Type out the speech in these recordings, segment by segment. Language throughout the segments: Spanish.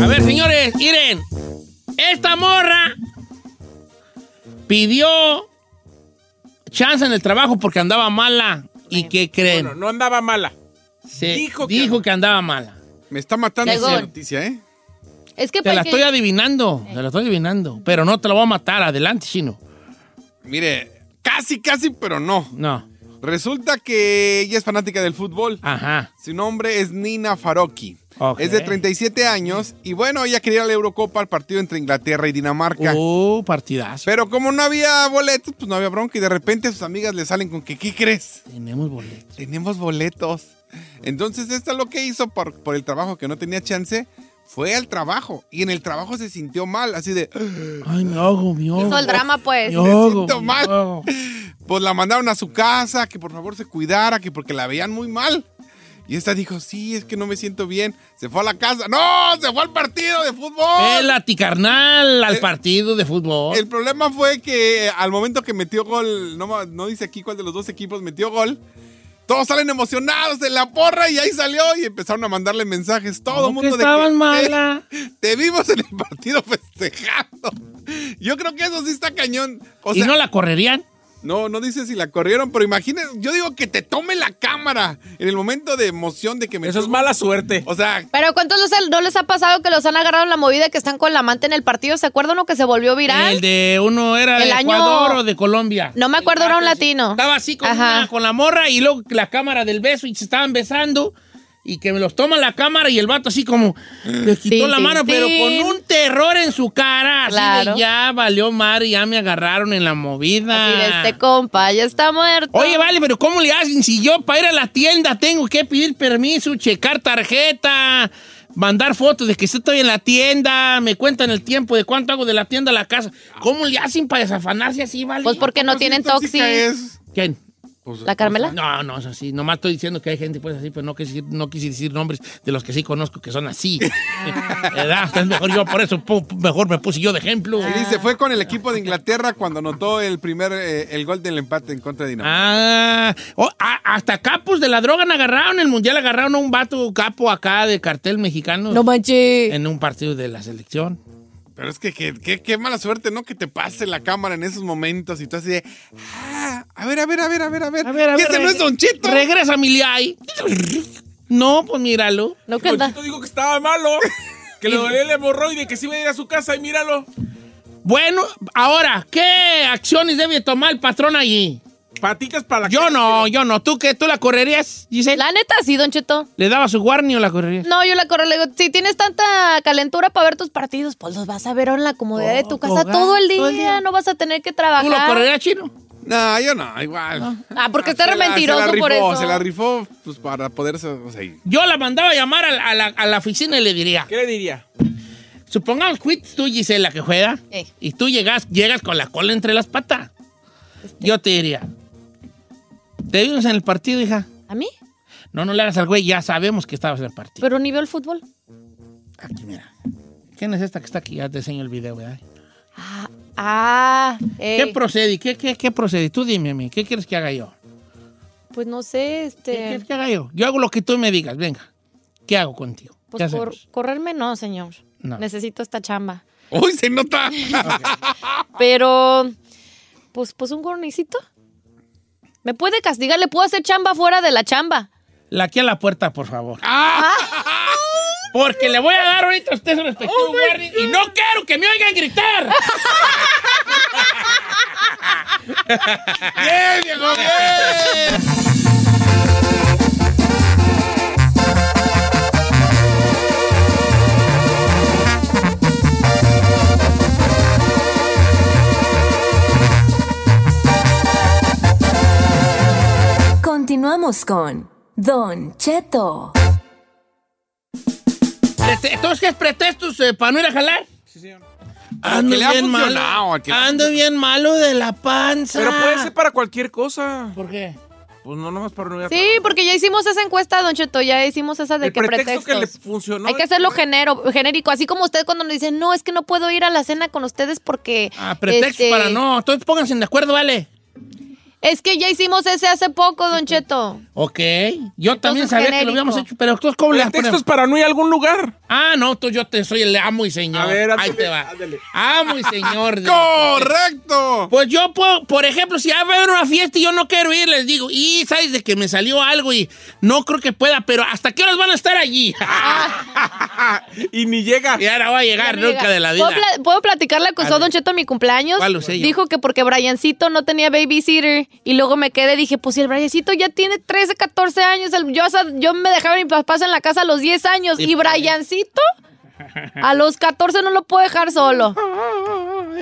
A ver, señores, miren. Esta morra pidió chance en el trabajo porque andaba mala. ¿Y qué creen? Bueno, no andaba mala. Se dijo dijo que- andaba mala. Me está matando esa noticia, ¿eh? Es que Te la estoy adivinando, te la estoy adivinando. Pero no te la voy a matar. Adelante, chino. Mire, casi, casi, pero no. No. Resulta que ella es fanática del fútbol. Ajá. Su nombre es Nina Faroki. Ok. Es de 37 años y bueno, ella quería ir a la Eurocopa al partido entre Inglaterra y Dinamarca. Uh, partidazo. Pero como no había boletos, pues no había bronca y de repente sus amigas le salen con que, ¿qué crees? Tenemos boletos. Tenemos boletos. Entonces esta lo que hizo por, por el trabajo que no tenía chance, fue al trabajo y en el trabajo se sintió mal, así de, Ay, me ahogo, me ahogo. Hizo el drama, pues. Me ahogo, siento me mal. ahogo. Pues la mandaron a su casa, que por favor se cuidara, que porque la veían muy mal. Y esta dijo, sí, es que no me siento bien. Se fue a la casa. ¡No! ¡Se fue al partido de fútbol! Pélate, carnal, al partido de fútbol. El problema fue que al momento que metió gol, no, dice aquí cuál de los dos equipos metió gol, todos salen emocionados de la porra y ahí salió y empezaron a mandarle mensajes. Todo el ¿Cómo que mundo de estaban que, mala? "Eh, te vimos en el partido festejando. Yo creo que eso sí está cañón. O ¿Y no la correrían? No, no dice si la corrieron, pero imagínense, yo digo que te tome la cámara en el momento de emoción de que me Eso es mala suerte. O sea, Pero ¿cuántos los- no les ha pasado que los han agarrado en la movida que están con la amante en el partido? ¿Se acuerdan uno que se volvió viral? El de uno era de El año- Ecuador o de Colombia. No me acuerdo, era un latino. Estaba así con, una- con la morra y luego la cámara del beso y se estaban besando y que me los toma la cámara y el vato así como le quitó la mano, pero con un terror en su cara. Así Claro. de ya valió mar y ya me agarraron en la movida. Así de este compa, ya está muerto. Oye, vale, pero ¿cómo le hacen si yo para ir a la tienda tengo que pedir permiso, checar tarjeta, mandar fotos de que estoy en la tienda, me cuentan el tiempo de cuánto hago de la tienda a la casa? ¿Cómo le hacen para desafanarse así, vale? Pues porque no ¿cómo tienen toxis. ¿Quién? Pues, ¿La Carmela? No, no es así. Nomás estoy diciendo que hay gente pues así, pero no quise, decir- no quise decir nombres de los que sí conozco que son así. ¿Verdad? Es mejor yo, por eso mejor me puse yo de ejemplo. Y dice, fue con el equipo de Inglaterra cuando anotó el primer, eh, el gol del empate en contra de Dinamarca. Ah, oh, a- hasta capos de la droga en el mundial, agarraron a un vato capo acá de cartel mexicano No manches. en un partido de la selección. Pero es que que- que- qué mala suerte, ¿no? Que te pase la cámara en esos momentos y tú así de, ah, a ver, a ver, a ver, a ver, a ver. A ver, a ver. ¿Ese no es Don Chito? Regresa Miliay. No, pues míralo. No que Don. Chito dijo que estaba malo. Que le dolía el hemorroide, que se iba a ir a su casa y míralo. Bueno, ahora, ¿qué acciones debe tomar el patrón allí? Patitas para la Yo no, yo no. ¿Tú qué? ¿Tú la correrías, Giselle? La neta, sí, Don Cheto. ¿Le daba su warning o la correrías? No, yo la corro, le digo, si tienes tanta calentura para ver tus partidos, pues los vas a ver en la comodidad de tu casa hogar, todo el todo el día, no vas a tener que ¿Tú trabajar. lo correrías, chino? No, yo no, igual. Ah, porque está Se re mentiroso se la rifó, por eso. Se la rifó pues, para poderse... O sea, Yo la mandaba a llamar a, la- a la, a la oficina y le diría, ¿Qué le diría? supongamos que fuiste tú, Gisela, que juega, Eh. y tú llegas, llegas con la cola entre las patas. Yo te diría, ¿te vimos en el partido, hija? ¿A mí? No, no le hagas al güey, ya sabemos que estabas en el partido. Pero ni veo el fútbol. Aquí, mira. ¿Quién es esta que está aquí? Ya te enseño el video, ¿verdad? Ah, ah ¿Qué ey, procede? ¿Qué, qué, qué procede? Tú dime a mí, ¿qué quieres que haga yo? pues no sé, ¿Qué este... quieres que haga yo? Yo hago lo que tú me digas, venga. ¿Qué hago contigo? ¿Qué Pues por correrme no, señor. No. Necesito esta chamba. ¡Uy, se nota! Pero, pues, pues un gornicito. ¿Me puede castigar? ¿Le puedo hacer chamba fuera de la chamba? La aquí a la puerta, por favor. Ah. Porque le voy a dar ahorita a usted su respectivo warning y no quiero que me oigan gritar. ¡Bien, viejo, bien! Con Don Cheto. Entonces, ¿qué es pretextos eh, para no ir a jalar? Sí, señor. Ando bien malo. Ando bien malo de la panza. Pero puede ser para cualquier cosa. ¿Por qué? Pues no nomás para no ir a Sí, porque ya hicimos esa encuesta, Don Cheto, ya hicimos esa de El que pretexto que le pretextos. funcionó. Hay que hacerlo genero, genérico, así como usted cuando nos dice, no, es que no puedo ir a la cena con ustedes porque... Ah, pretextos este, para no. Entonces pónganse de acuerdo, ¿vale? Es que ya hicimos ese hace poco, Don Cheto. Ok. Yo también sabía que lo habíamos hecho, pero entonces, ¿cómo le Pretextos para no ir a algún lugar. Ah, no, tú yo te soy el amo y señor. A ver, Ahí ándale, te va. ándale. Amo y señor. de- ¡Correcto! Pues yo puedo, por ejemplo, si va a haber una fiesta y yo no quiero ir, les digo, y sabes de que me salió algo y no creo que pueda, pero ¿hasta qué horas van a estar allí? y ni llega. y ahora va a llegar nunca llega. de la vida. ¿Puedo, pla- puedo platicarle a Dale. Don Cheto a mi cumpleaños? ¿Cuál lo sé yo? Dijo que porque Briancito no tenía babysitter y luego me quedé, dije, pues si el Briancito ya tiene 13, 14 años, el- yo, yo me dejaba a mi papá en la casa a los 10 años Sí, y. Briancito a los 14 no lo puedo dejar solo.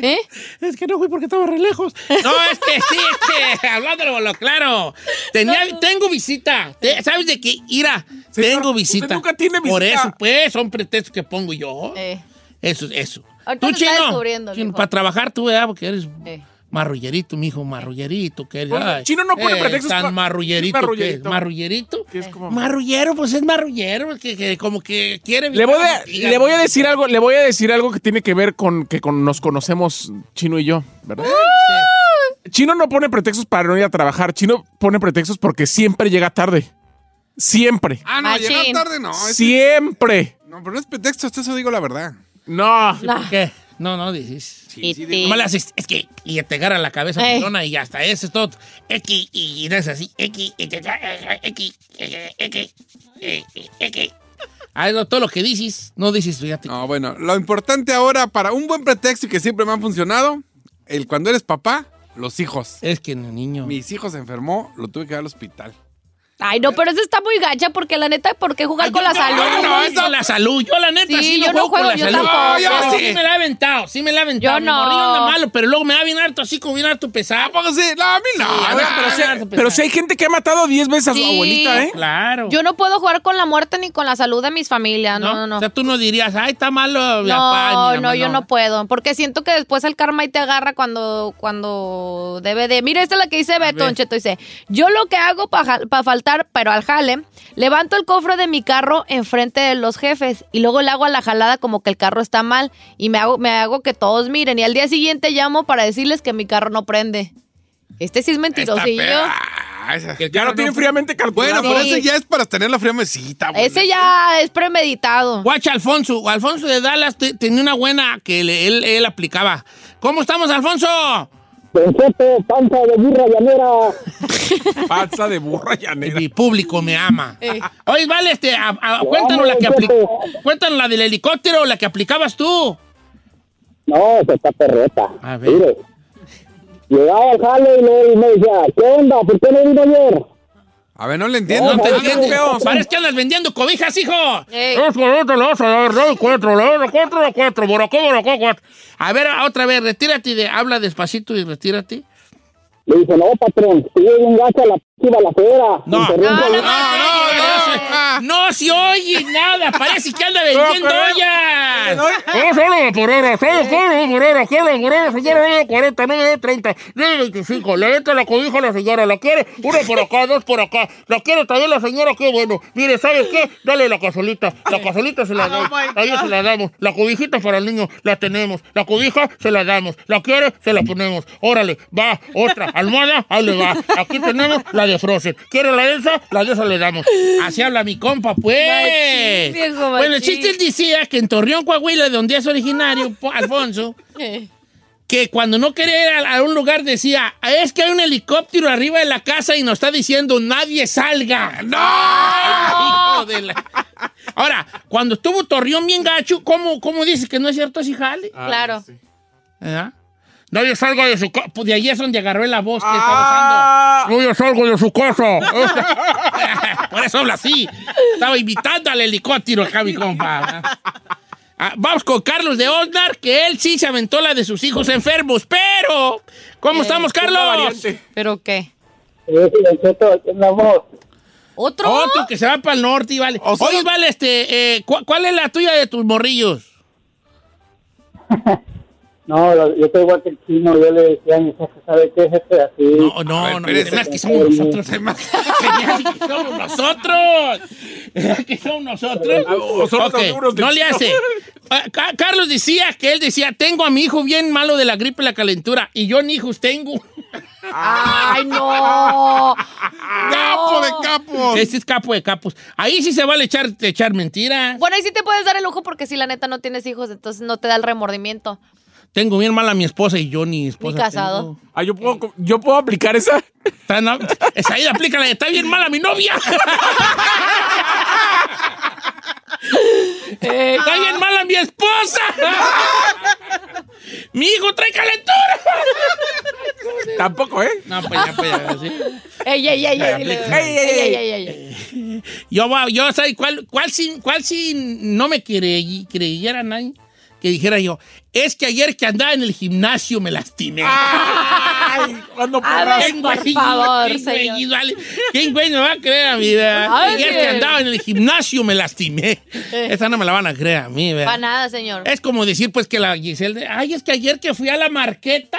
¿Eh? Es que no fui porque estaba re lejos. No, es que sí, es que hablándolo lo claro. Tenía, tengo visita. ¿Sabes de qué? Ira, Señor, tengo usted visita. nunca tiene Por visita. eso, pues, son pretextos que pongo yo. Eh, Eso, eso. Ahorita Tú, chino, para trabajar tú, ¿verdad? Porque eres eh. Marrullerito, mijo, marrullerito. Que ay, chino no pone eh, pretextos Tan pa- marrullerito. ¿Qué es que es? marrullerito? ¿Marrullerito? Que es como- Marrullero, pues es marrullero, que, que como que quiere... Le voy, a, le voy a decir algo, le voy a decir algo que tiene que ver con que con- nos conocemos Chino y yo, ¿verdad? Chino no pone pretextos para no ir a trabajar. Chino pone pretextos porque siempre llega tarde. Siempre. Ah, no, Machín. llegar tarde no. Siempre. No, pero no es pretexto, hasta eso digo la verdad. No. Sí, ¿Por qué? No, no, dices. Y sí, ti. Nomás le haces, es que, y te agarra la cabeza Ey. pelona y hasta eso es todo. X, y no es así. X, y te- X, X, X, X. Ah, todo lo que dices, no dices, fíjate. No, bueno, lo importante ahora para un buen pretexto y que siempre me han funcionado, el cuando eres papá, los hijos. Es que, niño. Mis hijos se enfermó, lo tuve que ir al hospital. Ay, no, pero eso está muy gacha porque la neta, ¿por qué jugar Ay, con yo- la yo- salud? No, no, es con la salud. Yo, la neta, Sí, sí, no yo no juego, con juego, la yo salud. tampoco. Pero sí. sí me la he aventado, sí me la he aventado. Yo Mi no. anda malo, pero luego me va bien harto, así como bien harto pesado. No, a mí no. Sí, a ver, pero sí- Ah, Pero si hay gente que ha matado 10 veces a su Sí. abuelita, ¿eh? Claro. Yo no puedo jugar con la muerte ni con la salud de mis familias, no, no, no. O sea, tú no dirías, ay, está malo mi papá, No, mi no, mamá", yo no puedo, porque siento que después el karma ahí te agarra cuando, cuando debe de... Mira, esta es la que dice Beto, ver. Don Cheto, dice, yo lo que hago para faltar, pero al jale, levanto el cofre de mi carro enfrente de los jefes y luego le hago a la jalada como que el carro está mal y me hago, me hago que todos miren y al día siguiente llamo para decirles que mi carro no prende. Este sí es mentirosillo. Ah, Que Ya carro lo tienen no- fríamente calculado. Bueno, pero Sí. ese ya es para tener la fría mesita. güey. Ese ya es premeditado. Guacha Alfonso. Alfonso de Dallas te- tenía una buena que le- él, él aplicaba. ¿Cómo estamos, Alfonso? Concepto, panza de burra llanera. Panza de burra llanera. Mi público me ama. Eh. Oye, vale, este, a- a- cuéntanos la que aplicó. Cuéntanos la del helicóptero o la que aplicabas tú. No, se está perreta. A ver. Mire. Llegaba al jale y me decía, ¿qué onda? ¿Por qué no vino ayer? A ver, no le entiendo. No te feo. Parece que andas vendiendo cobijas, hijo. Ey. Es que no te lo vas a dar, no, cuatro, no, no, cuatro, no, cuatro, borocó, borocó, cuatro. A ver, otra vez, retírate, de, habla despacito y retírate. Le dice, no, patrón, sigue bien gacha la p balacera. No, Interrumpe no, ahí. no, no, no, no se oye nada, parece que anda vendiendo ollas. No, solo por hora, solo solo por hora, quiero por hora, señora, no de 40, no de 30, no de 25, le entra la cobija a la señora, la quiere, una por acá, dos por acá, la quiere también la señora, qué bueno, mire, ¿sabes qué? Dale la casolita, la casolita se la damos, a ella se la damos, la cobijita para el niño, la tenemos, la cobija se la damos, la quiere, se la ponemos, órale, va, otra, almohada, ahí le va, aquí tenemos la de Frozen, ¿quiere la de esa? La de esa le damos, así habla mi compa, pues. Machín, viejo, bueno, el chiste él decía que en Torreón, Coahuila, de donde es originario, po- Alfonso, que cuando no quería ir a, a un lugar decía, es que hay un helicóptero arriba de la casa y nos está diciendo, nadie salga. ¡No! Hijo de la- Ahora, cuando estuvo Torreón bien gacho, ¿cómo, cómo dices que no es cierto ese jale? Claro. ¿Verdad? Nadie salga de su casa. Pues de ahí es donde agarré la voz que Ah. estaba usando. Nadie salgo de su casa. Por eso habla así. Estaba invitando al helicóptero acá, mi compa. Ah, vamos con Carlos de Osnar, que él sí se aventó la de sus hijos enfermos, pero... ¿Cómo Eh, estamos, Carlos? ¿Pero qué? ¿Otro? Otro que se va para el norte y vale. O sea- Oye, vale, este, eh, ¿cu- ¿cuál es la tuya de tus morrillos? No, yo estoy igual que el chino, yo le decía a mi jefe, ¿sabe qué, jefe? Así. No, no, ver, no, espérese. además que somos nosotros, además que somos nosotros. que somos nosotros. O son Ok, los seguros del no le hace. Ah, Ca- Carlos decía que él decía, tengo a mi hijo bien malo de la gripe y la calentura, y yo ni hijos tengo. ¡Ay, no! ¡Capo de capos! Este es capo de capos. Ahí sí se vale echar, echar mentiras. Bueno, ahí sí te puedes dar el lujo porque si la neta no tienes hijos, entonces no te da el remordimiento. Tengo bien mal a mi esposa y yo ni esposa Ni casado. tengo. Ah, yo puedo, yo puedo aplicar esa. Esa ahí aplícala, está bien mala mi novia. está bien mala mi esposa. mi hijo trae calentura. Tampoco, ¿eh? No, pues ya, pues ya, sí. ¡Ey, ey, ey! ey, dile. Aplica. ¡Ey, ey, ey, ey, ey! Yo, va- yo ¿sabes cuál, cuál, si, cuál si no me creyera nadie? Que dijera yo, es que ayer que andaba en el gimnasio me lastimé. Ay, cuando ver, por favor, ¿Quién güey, señor. vale? ¿Quién güey me va a creer a mí? Ayer que andaba en el gimnasio me lastimé. Esa no me la van a creer a mí, ¿verdad? Pa' nada, señor. Es como decir, pues, que la Giselle, ay, es que ayer que fui a la marqueta,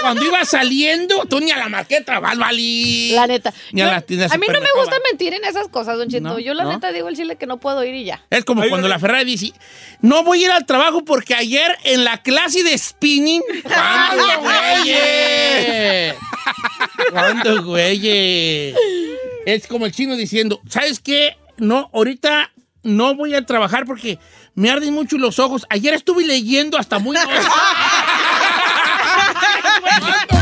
cuando iba saliendo, tú ni a la marqueta vas, Vali. La neta. Ni a Yo- la tienda a mí no me gusta mentir en esas cosas, Don Cheto. No, Yo la no. neta digo el chile que no puedo ir y ya. Es como cuando la Ferrari dice, no voy a ir al trabajo porque ayer en la clase de spinning... ¿Cuándo, güeyes? ¿Cuándo, güeyes? Es como el chino diciendo, ¿sabes qué? No, ahorita no voy a trabajar porque me arden mucho los ojos. Ayer estuve leyendo hasta muy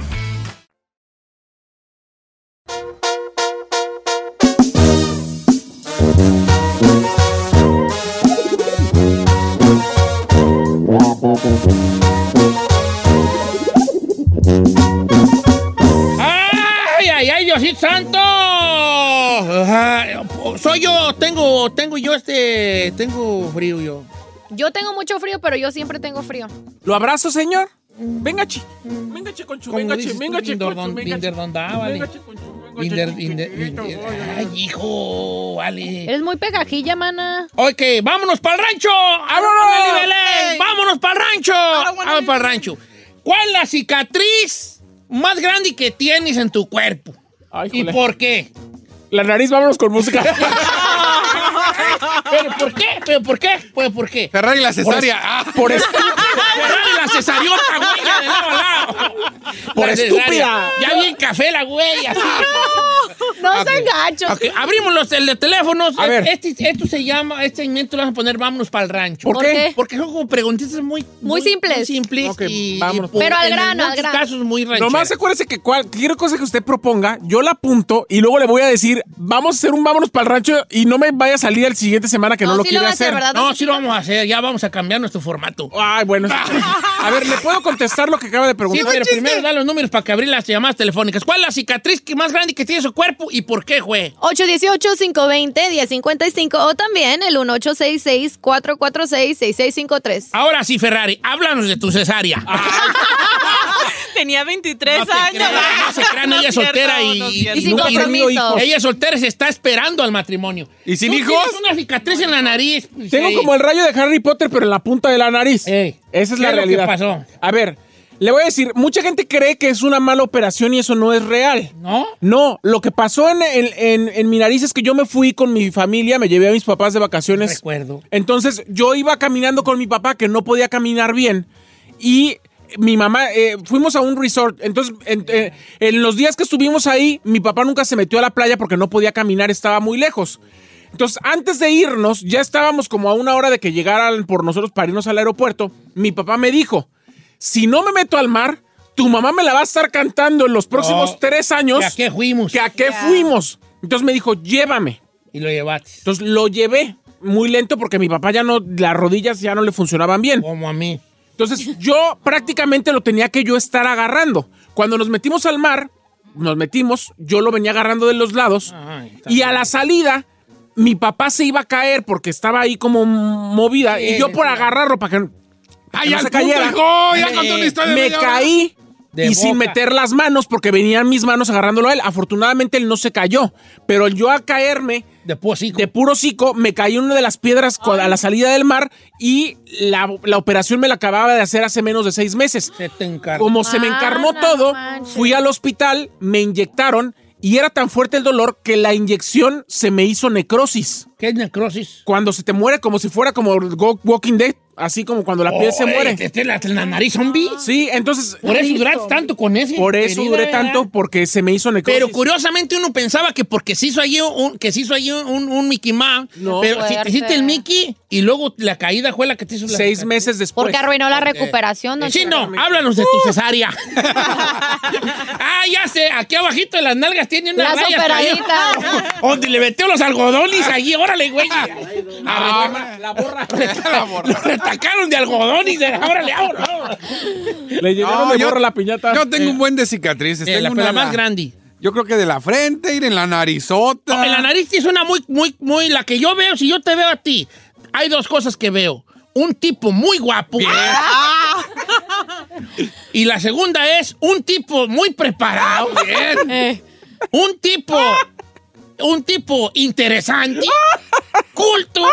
¡Ay, ay, ay, Diosito Santo! Ay, soy yo, tengo, tengo yo este, tengo frío yo. Yo tengo mucho frío, pero yo siempre tengo frío. ¿Lo abrazo, señor? Venga, chi. Venga, che, conchu. ¿Cómo Venga, dices Venga, don- Venga, vale? Venga. Ay, hijo, vale. Eres muy pegajilla, mana. Ok, vámonos para el rancho. ¡Vámonos! Belén! ¡Vámonos para el rancho! Vámonos para el rancho. ¿Cuál es la cicatriz más grande que tienes en tu cuerpo? Ay, ¿Y por qué? La nariz, vámonos con música. ¿Pero por qué? ¿Pero por qué? Pues, ¿por qué? Ferrari la cesárea. Ah, Por eso. Ferrari la cesariota, güey, de lado a lado. Por La estúpida. Ya bien café la güey, así. No Ok. sean gachos. Ok, abrimos los el de teléfonos. A ver. Este, esto se llama, este segmento lo vamos a poner Vámonos para el rancho. ¿Por ¿Por qué? Porque son como preguntitas muy... Muy simples. Muy simples Ok, y, vámonos. y por- Pero al en grano, al grano. casos muy rancheras. Nomás acuérdese que cualquier cosa que usted proponga, yo la apunto y luego le voy a decir, vamos a hacer un vámonos para el rancho y no me vaya a salir el siguiente semana que no, lo sí quiere va a hacer. No, sí lo vamos a hacer. Ya vamos a cambiar nuestro formato. Ay, bueno. a ver, ¿le puedo contestar lo que acaba de Sí, preguntar? pero primero da los números para que abrir las llamadas telefónicas. ¿Cuál es la cicatriz que más grande que tiene su cuerpo y por qué, güey? 818-520-1055 o también el 1866-446-6653. Ahora sí, Ferrari, háblanos de tu cesárea. Tenía 23 No te años. creas, no se crean, ella es No soltera cierto, y- no y-. Y sin compromiso. hijos. Ella es soltera y se está esperando al matrimonio. ¿Y sin ¿Tú hijos? tienes una cicatriz en la nariz. Tengo Sí. como el rayo de Harry Potter, pero en la punta de la nariz. Ey, Esa es ¿qué la es lo que realidad. pasó? A ver, le voy a decir, mucha gente cree que es una mala operación y eso no es real. ¿No? No, lo que pasó en, en- en- en mi nariz es que yo me fui con mi familia, me llevé a mis papás de vacaciones. Recuerdo. Entonces yo iba caminando con mi papá que no podía caminar bien y mi mamá, eh, fuimos a un resort. Entonces en, eh, en los días que estuvimos ahí, mi papá nunca se metió a la playa porque no podía caminar, estaba muy lejos. Entonces antes de irnos, ya estábamos como a una hora de que llegaran por nosotros para irnos al aeropuerto. Mi papá me dijo, si no me meto al mar, tu mamá me la va a estar cantando en los próximos No. tres años. ¿Y a qué fuimos? ¿Que a qué fuimos? Entonces me dijo, llévame. Y lo llevaste. Entonces lo llevé muy lento porque mi papá ya no, las rodillas ya no le funcionaban bien. Como a mí. Entonces yo prácticamente lo tenía que yo estar agarrando. Cuando nos metimos al mar, nos metimos, yo lo venía agarrando de los lados Ay, está y a la salida mi papá se iba a caer porque estaba ahí como movida Sí, y yo por agarrarlo para que, ¡Ay, al se punto, cayera. hijo! Ya Me- contó una historia de me media hora. caí De y sin meter las manos porque venían mis manos agarrándolo a él. Afortunadamente él no se cayó, pero yo a caerme De de puro hocico, me caí en una de las piedras a la salida del mar y la, la operación me la acababa de hacer hace menos de seis meses. Se te. Como se me Ah, encarnó no todo, manches. fui al hospital, me inyectaron y era tan fuerte el dolor que la inyección se me hizo necrosis. ¿Qué es necrosis? Cuando se te muere como si fuera como Walking Dead, así como cuando la piel se Oh, eh, muere. ¿Este es la, la nariz zombie? Sí, entonces Por eso duraste tanto con ese. por eso duré ¿verdad? tanto porque se me hizo necrosis. Pero curiosamente uno pensaba que porque se hizo allí un, que se hizo allí un, un Mickey Mouse, No. pero si te hiciste el Mickey y luego la caída fue la que te hizo la seis meses después. Porque arruinó la recuperación. don Sí, no, háblanos de tu cesárea. ah, ya sé, aquí abajito de las nalgas tiene una Las raya operaditas. Donde le metió los algodones allí, órale, güey. Ah, la borra. Lo retacaron de algodón y de órale, ahora. Le llenaron No, de yo- borra la piñata. Yo tengo un buen de cicatrices. Eh, tengo la, una la en más grande. Yo creo que de la frente, ir en la narizota. No, en la nariz es una muy, muy, muy. La que yo veo, si yo te veo a ti, hay dos cosas que veo. Un tipo muy guapo. Y la segunda es un tipo muy preparado. Eh, Un tipo. Un tipo interesante. culto.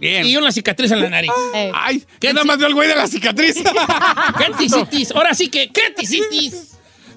Bien. Y una cicatriz en la nariz. eh. Ay, ¿qué nada más veo el güey de la cicatriz? ¿Qué tisitis? Ahora sí que, ¿qué tisitis?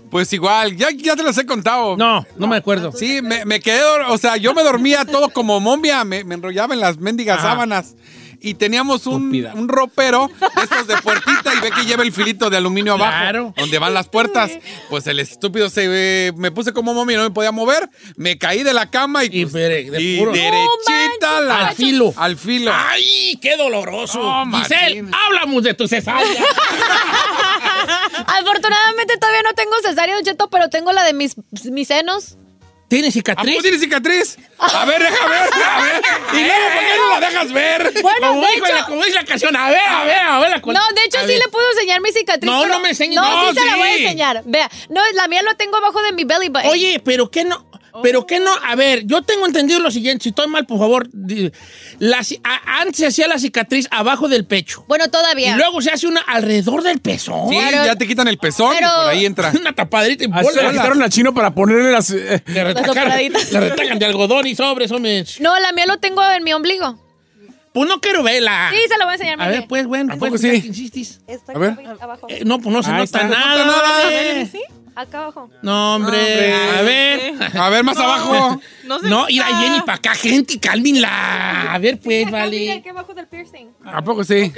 pues igual, ya, ya te las he contado. No, no me acuerdo. Sí, me, me quedé, o sea, yo me dormía todo como momia, me, me enrollaba en las mendigas Ajá. sábanas. Y teníamos un, un ropero de estos de puertita y ve que lleva el filito de aluminio abajo, Claro. donde van las puertas. Pues el estúpido se eh, me puse como momia, no me podía mover, me caí de la cama y, Y pues, de- de y puro- derechita la- Al filo. Al filo. ¡Ay, qué doloroso! No, Giselle, Martín. háblamos de tu cesárea. Afortunadamente todavía no tengo cesárea, Don Cheto, pero tengo la de mis, mis senos. ¿Tienes ¿A cicatriz? poco tiene cicatriz? A ver, deja ver, a ver. Y luego, ¿por qué no la dejas ver? Bueno, como, de dijo hecho- la, como dice la canción, a ver, a ver, a ver. La No, de hecho a sí ver. le puedo enseñar mi cicatriz. No, pero- no me enseñes. No, No, sí se la voy a sí. enseñar. Vea, no, la mía lo tengo abajo de mi belly button. Oye, pero qué no, pero qué no, a ver, yo tengo entendido lo siguiente, si estoy mal, por favor, la a- antes se hacía la cicatriz abajo del pecho. Bueno, todavía. Y luego se hace una alrededor del pezón. Sí, Pero- ya te quitan el pezón y por ahí entra. Una tapadrita y Así se la bola. quitaron a Chino para ponerle las... eh, Le retacan, le retacan de algodón y sobres, hombre. No, la mía lo tengo en mi ombligo. Pues no quiero verla. Sí, se la voy a enseñar. A mire. ver, pues, bueno, ¿A pues, poco ya sí? que insistes. Está A ver. abajo. Eh, no, pues no se Ahí nota está. nada. No nota nada. vale. Acá abajo. No, hombre. Hombre. A ver. A ver, más abajo. No sé. No, ir a Jenny para acá, gente, cálmenla. A ver, pues, Acá, mira, vale. aquí abajo del piercing. ¿A poco sí?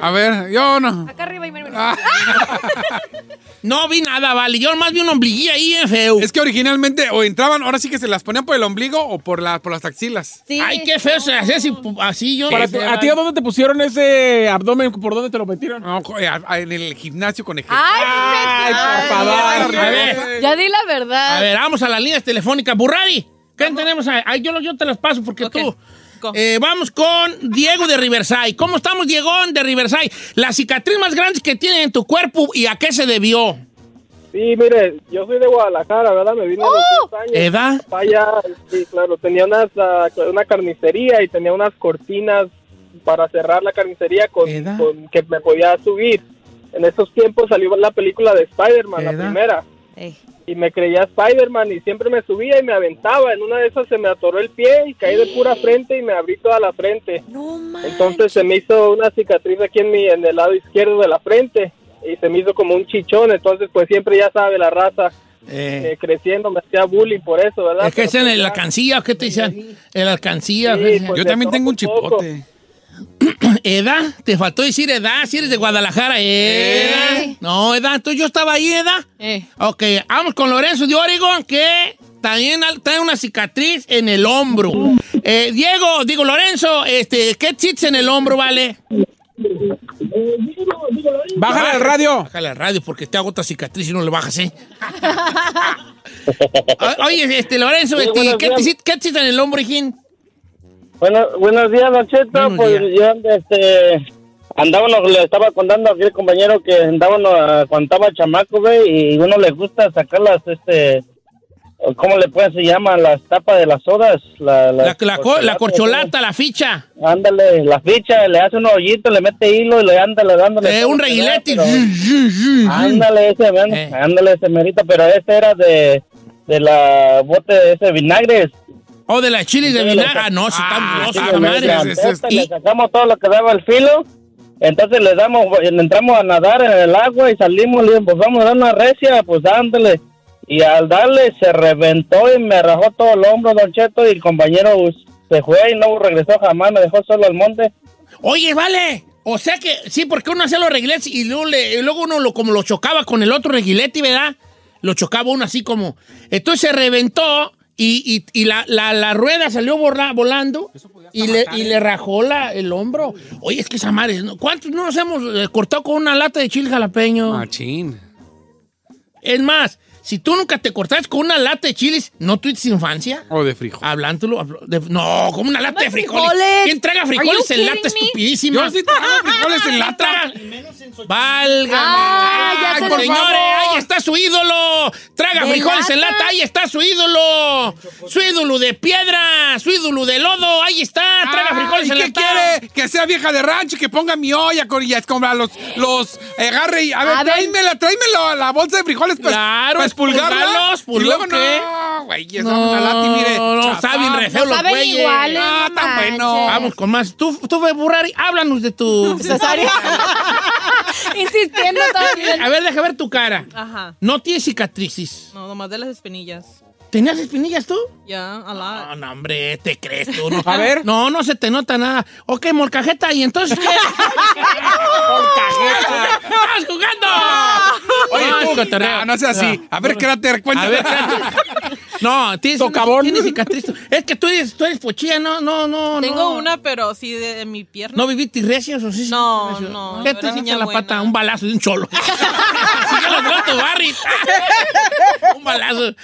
A ver, yo no. Acá arriba y mira, Ah. mira. No vi nada, vale. Yo nomás vi un ombliguillo ahí en feo. Es que originalmente o entraban, ahora sí que se las ponían por el ombligo o por, la, por las axilas. Sí. Ay, qué feo se hace así, así yo. Para ¿A ti a dónde te pusieron ese abdomen? ¿Por dónde te lo metieron? No, eh, en el gimnasio con eje. Ay, Ay, ay, por favor. A ver, Ya di la verdad. a ver, vamos a las líneas telefónicas. Burrari, ¿qué tenemos ahí? Ay, yo, yo te las paso porque Ok. tú. Eh, vamos con Diego de Riverside. ¿Cómo estamos, Diego de Riverside? La cicatriz más grande que tiene en tu cuerpo y a qué se debió. Sí, mire, yo soy de Guadalajara, ¿verdad? Me vine a los 10 años. ¿Edad? Vaya, sí, claro, tenía unas, ah, una carnicería y tenía unas cortinas para cerrar la carnicería con, con que me podía subir. En esos tiempos salió la película de Spider-Man, la primera. Ey. Y me creía Spider-Man y siempre me subía y me aventaba. En una de esas se me atoró el pie y caí de pura frente y me abrí toda la frente. No. Entonces se me hizo una cicatriz aquí en, mi, en el lado izquierdo de la frente y se me hizo como un chichón. Entonces, pues siempre ya sabe la raza eh, creciendo, me hacía bullying por eso, ¿verdad? Es que Pero, es en pues, la ¿o qué te dicen? En la alcancía. Sí, ¿qué? pues, Yo también tengo un un poco. ¿Edad? Te faltó decir edad, si eres de Guadalajara. ¿Edad? Eh. No, edad. Entonces yo estaba ahí, edad. Eh. Ok, vamos con Lorenzo de Oregon, que también al- trae una cicatriz en el hombro. Eh, Diego, digo Lorenzo, este, ¿qué chits en el hombro, vale? Bájale el radio. Bájale al radio porque te hago otra cicatriz y no le bajas, ¿eh? Oye, este, Lorenzo, Sí, este, ¿qué, chits- ¿qué chits en el hombro, hijín? Bueno, buenos días, Don Cheto. Buenos pues días. yo este, andábamos, le estaba contando aquí el compañero que cuando estaba chamaco, güey, y uno le gusta sacar las, este, ¿cómo le pueden se llama? Las tapas de las sodas. La, La, la, la corcholatas, corcholata, la ficha. Ándale, la ficha, le hace un hoyito, le mete hilo y le ándale dándole. Eh, un reguilete. Ándale, ese, Eh. ándale, ese merito, pero este era de, de la bote de ese vinagre. O de las chiles de vinagre. Ah, no, si Ah, está sí, está le- sacamos todo lo que daba el filo. Entonces le damos, entramos a nadar en el agua y salimos, le pues vamos a dar una recia, pues dándole. Y al darle se reventó y me rajó todo el hombro, Don Cheto, y el compañero se fue y no regresó jamás, me dejó solo al monte. Oye, vale. O sea que, sí, porque uno hacía los reguiletes y luego, le- y luego uno lo, como lo chocaba con el otro reguilete, ¿verdad? Lo chocaba uno así como. Entonces se reventó y, y- y la, la- la rueda salió borra- volando y le, y le rajó la, el hombro. Oye, es que esa madre, ¿no? ¿cuántos no nos hemos eh, cortado con una lata de chile jalapeño? Machín. Es más, si tú nunca te cortaste con una lata de chiles, ¿no tuviste infancia? O de frijol. Hablándolo. de- no, como una lata de frijoles. frijoles. ¿Quién traga frijoles en lata me? estupidísima? Yo sí trago frijoles en lata. Válgame. Ah, Ay, por señores, ahí está su ídolo. Traga ¿De frijoles en lata? ahí está su ídolo. Su ídolo de piedra, su ídolo de lodo, ahí está. Traga Ah, frijoles ¿y en qué lata. quiere? Que sea vieja de rancho, que ponga mi olla con y compra los, los eh, agarre y a ver, A ver. tráemela, tráemela la bolsa de frijoles para Claro, espulgarla. espulgarlos, y luego no, güey, es No, una lata y mire. no, saben re feo No los saben güeyes. iguales, Ah, no tan bueno. Vamos con más. Tú, tú Burrari, háblanos de tu... Cesárea. Insistiendo todavía. A ver, deja ver tu cara. Ajá. No tienes cicatrices. No, nomás de las espinillas. ¿Tenías espinillas tú? Ya, a la. No, no, hombre, te crees tú. No. A ver. No, no se te nota nada. Ok, molcajeta, ¿y entonces qué? molcajeta. ¡Estás jugando! Oye, No, tú, no, no sea así. A ver, cráter, cuéntame. A ver. No, tienes, cicatriz. Es que tú eres, tú eres pochilla, no, no, no. Tengo no. una, pero sí de, de mi pierna. ¿No viviste recios o sí? No, sí, no, ¿Qué te hiciste la buena. pata? Un balazo de un cholo. Así que lo trato, Barry. un balazo.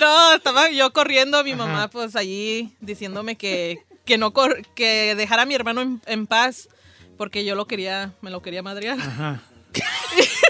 No, estaba yo corriendo, mi mamá pues allí diciéndome que, que no cor- que dejara a mi hermano en, en paz porque yo lo quería, me lo quería madrear. Ajá.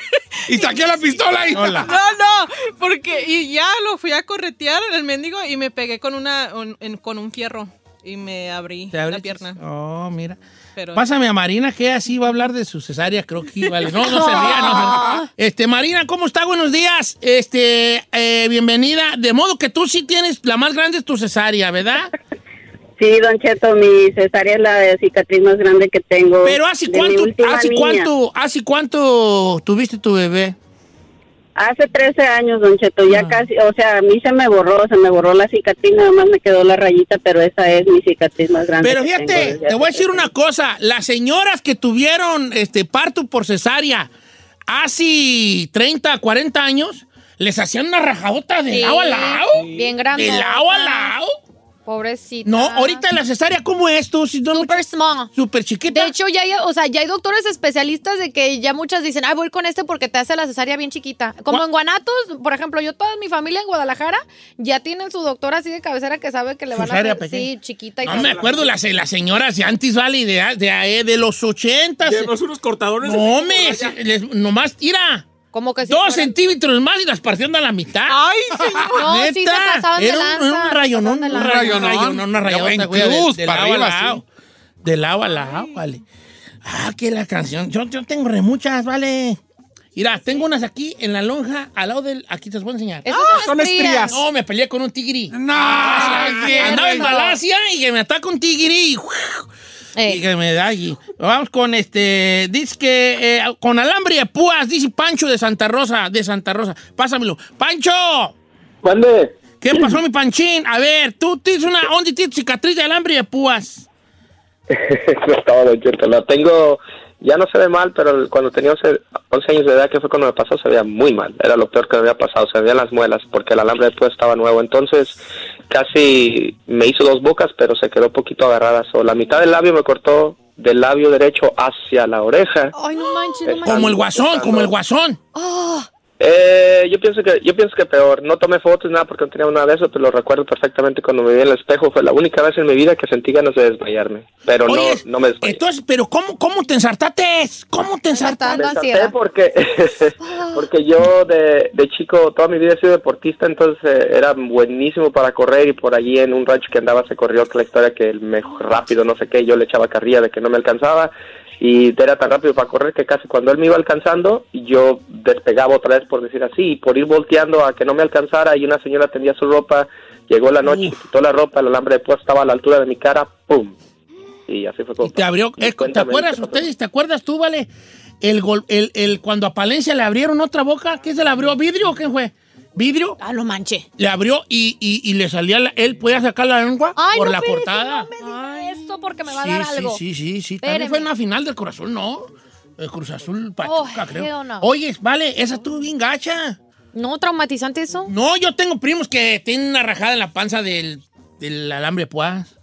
Y saqué la pistola y. Hola. No, no, porque y ya lo fui a corretear el mendigo y me pegué con una un- en- con un fierro y me abrí ¿Te la pierna. Oh, mira. Pero Pásame a Marina, que así va a hablar de su cesárea, creo que vale. No, no se ría, no. Este, Marina, ¿cómo está? Buenos días. Este, eh, bienvenida. De modo que tú sí tienes, la más grande es tu cesárea, ¿verdad? Sí, Don Cheto, mi cesárea es la cicatriz más grande que tengo. Pero ¿hace cuánto, hace niña. cuánto, hace cuánto tuviste tu bebé? Hace 13 años, Don Cheto, ya Ah. casi, o sea, a mí se me borró, se me borró la cicatriz, nada más me quedó la rayita, pero esa es mi cicatriz más grande. Pero fíjate, te voy a decir 13 una cosa. Las señoras que tuvieron este parto por cesárea hace 30, 40 años, les hacían una rajadota de Sí, lado a lado. Bien grande. De lado a lado. Pobrecita. No, ahorita la cesárea, ¿cómo es tú? Si no Super small. Súper chiquita. De hecho, ya hay, o sea, ya hay doctores especialistas de que ya muchas dicen, ah, voy con este porque te hace la cesárea bien chiquita. Como ¿Cuá- en Guanatos, por ejemplo, yo toda mi familia en Guadalajara ya tienen su doctor así de cabecera que sabe que le van Cesárea a hacer, pequeña. sí, chiquita y No me acuerdo las, las señoras de antes, vale, de, de, de los 80. Llevas unos cortadores. No, me, les- nomás tira. Como que si Dos fuera- centímetros más y las partieron a la mitad. Ay, señor. No, sí se pasaban de Era un- lanza, era un rayonón, un rayonón, Rayonón. rayonón, una en güey, de, cruz, de para lado a arriba, lado. De lado a lado, vale. Ah, que la canción. Yo, yo tengo re muchas, vale. Mira, tengo unas aquí en la lonja, al lado del. Aquí te las voy a enseñar. Esas son son estrías. No, me peleé con un tigri. No, Andaba en Malasia y que me ataca un tigri y, Eh, y que me da allí. Vamos con este. Dice que eh, con alambre de púas, dice Pancho de Santa Rosa. De Santa Rosa. Pásamelo. ¡Pancho! ¿Cuándo? ¿Qué pasó, mi panchín? A ver, tú tienes una. ¿Dónde tienes cicatriz de alambre de púas? Don Cheto. La tengo, ya no se ve mal, pero cuando tenía 11, 11 años de edad, que fue cuando me pasó, se veía muy mal. Era lo peor que me había pasado. Se veían las muelas porque el alambre después estaba nuevo. Entonces, casi me hizo dos bocas, pero se quedó poquito agarrada. So, la mitad del labio me cortó del labio derecho hacia la oreja. Ay, no manches, no manches. Como el guasón, como el guasón. Ah, Eh, yo pienso que yo pienso que peor. No tomé fotos nada porque no tenía nada de eso, pero lo recuerdo perfectamente cuando me vi en el espejo. Fue la única vez en mi vida que sentí ganas de desmayarme, pero Oye, no no me desmayé. Entonces, pero ¿cómo, cómo te ensartaste? ¿Cómo te ensartaste? Me porque porque yo de, de chico toda mi vida he sido deportista, entonces eh, era buenísimo para correr y por allí en un rancho que andaba se corrió que la historia que el mejor rápido no sé qué, yo le echaba carrilla de que no me alcanzaba y era tan rápido para correr que casi cuando él me iba alcanzando yo despegaba otra vez por decir así y por ir volteando a que no me alcanzara y una señora tendía su ropa, llegó la noche, quitó la ropa, el alambre de estaba a la altura de mi cara, pum. Y así fue como Y te abrió. Y ¿Te acuerdas ustedes? ¿Te acuerdas tú, vale? El, gol, el, el cuando a Palencia le abrieron otra boca, ¿qué se le abrió? ¿Vidrio o qué fue? ¿Vidrio? ah, lo manché. Le abrió y, y, y le salía, la- él podía sacar la lengua Ay, por no, la espérese, cortada. No me diga eso porque me va sí, a dar sí, algo. sí, sí, sí. También fue en la final del Cruz Azul, ¿no? El Cruz Azul Pachuca, Oh, creo. no. Oye, vale, esa estuvo bien gacha. No, traumatizante eso. No, yo tengo primos que tienen una rajada en la panza del, del alambre de púas.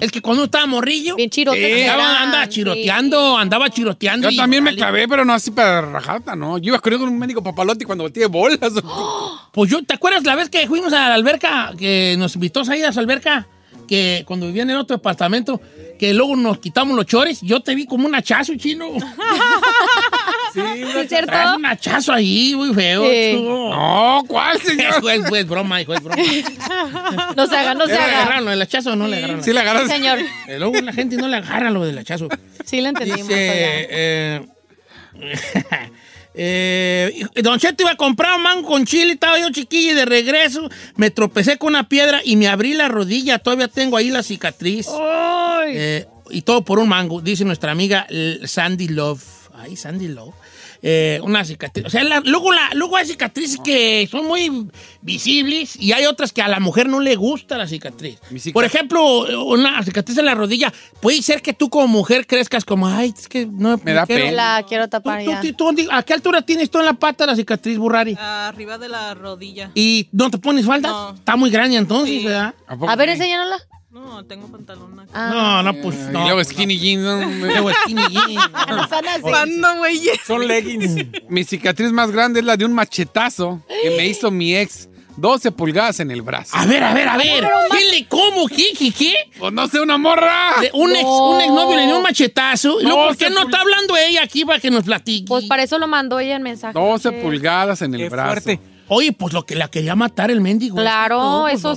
Es que cuando estaba morrillo, Bien chirote eh, andaba, sí. chiroteando, andaba chiroteando. Yo también me clavé, pero no así para rajata, ¿no? Yo iba corriendo con un médico papalote y cuando volteé bolas. Pues yo, ¿te acuerdas la vez que fuimos a la alberca, que nos invitó a ir a esa alberca? Que cuando vivía en el otro departamento, que luego nos quitamos los chores, yo te vi como un hachazo, chino. ¿Sí, es cierto? Un hachazo ahí, muy feo. Sí. No, ¿cuál, señor? Es, es, es broma, hijo, es broma. No se haga, no se ¿Le haga. agarraron lo del hachazo o no le agarraron? Sí, la agarras. Señor, Eh, Luego la gente no le agarra lo del hachazo. sí le entendimos. Dice, eh, eh, Don Cheto iba a comprar un mango con chile, estaba yo chiquilla y de regreso me tropecé con una piedra y me abrí la rodilla, todavía tengo ahí la cicatriz. Eh, y todo por un mango, dice nuestra amiga Sandy Love. Ay, Sandy Love. Eh, una cicatriz. O sea, la- luego, la, luego hay cicatrices que son muy visibles y hay otras que a la mujer no le gusta la cicatriz. Por ejemplo, una cicatriz en la rodilla. Puede ser que tú como mujer crezcas como, ay, es que no Me da quiero". pena. La quiero ¿Tú, tapar tú- ya. tú- tú- ¿A qué altura tienes tú en la pata la cicatriz, Burrari? Arriba de la rodilla. ¿Y no te pones faldas? No. Está muy grande entonces, Sí. ¿verdad? poco A ver, sí? No, tengo pantalón aquí. Ah. No, no, pues Y no. luego skinny jeans. ¿no? Luego skinny jeans. ¿Cuándo, güey? Son leggings. Mi cicatriz más grande es la de un machetazo que me hizo mi ex. 12 pulgadas en el brazo. A ver, a ver, a ver. ¿Qué le cómo? ¿Qué? ¿Qué? ¿Qué? Pues no sé, una morra. De un, ex, un exnovio le dio un machetazo. ¿Y luego No, por qué no está hablando ella aquí para que nos platique? Pues para eso lo mandó ella en mensaje. 12 Sí. pulgadas en el Qué brazo. fuerte. Oye, pues lo que la quería matar el mendigo. Claro, Es que todo,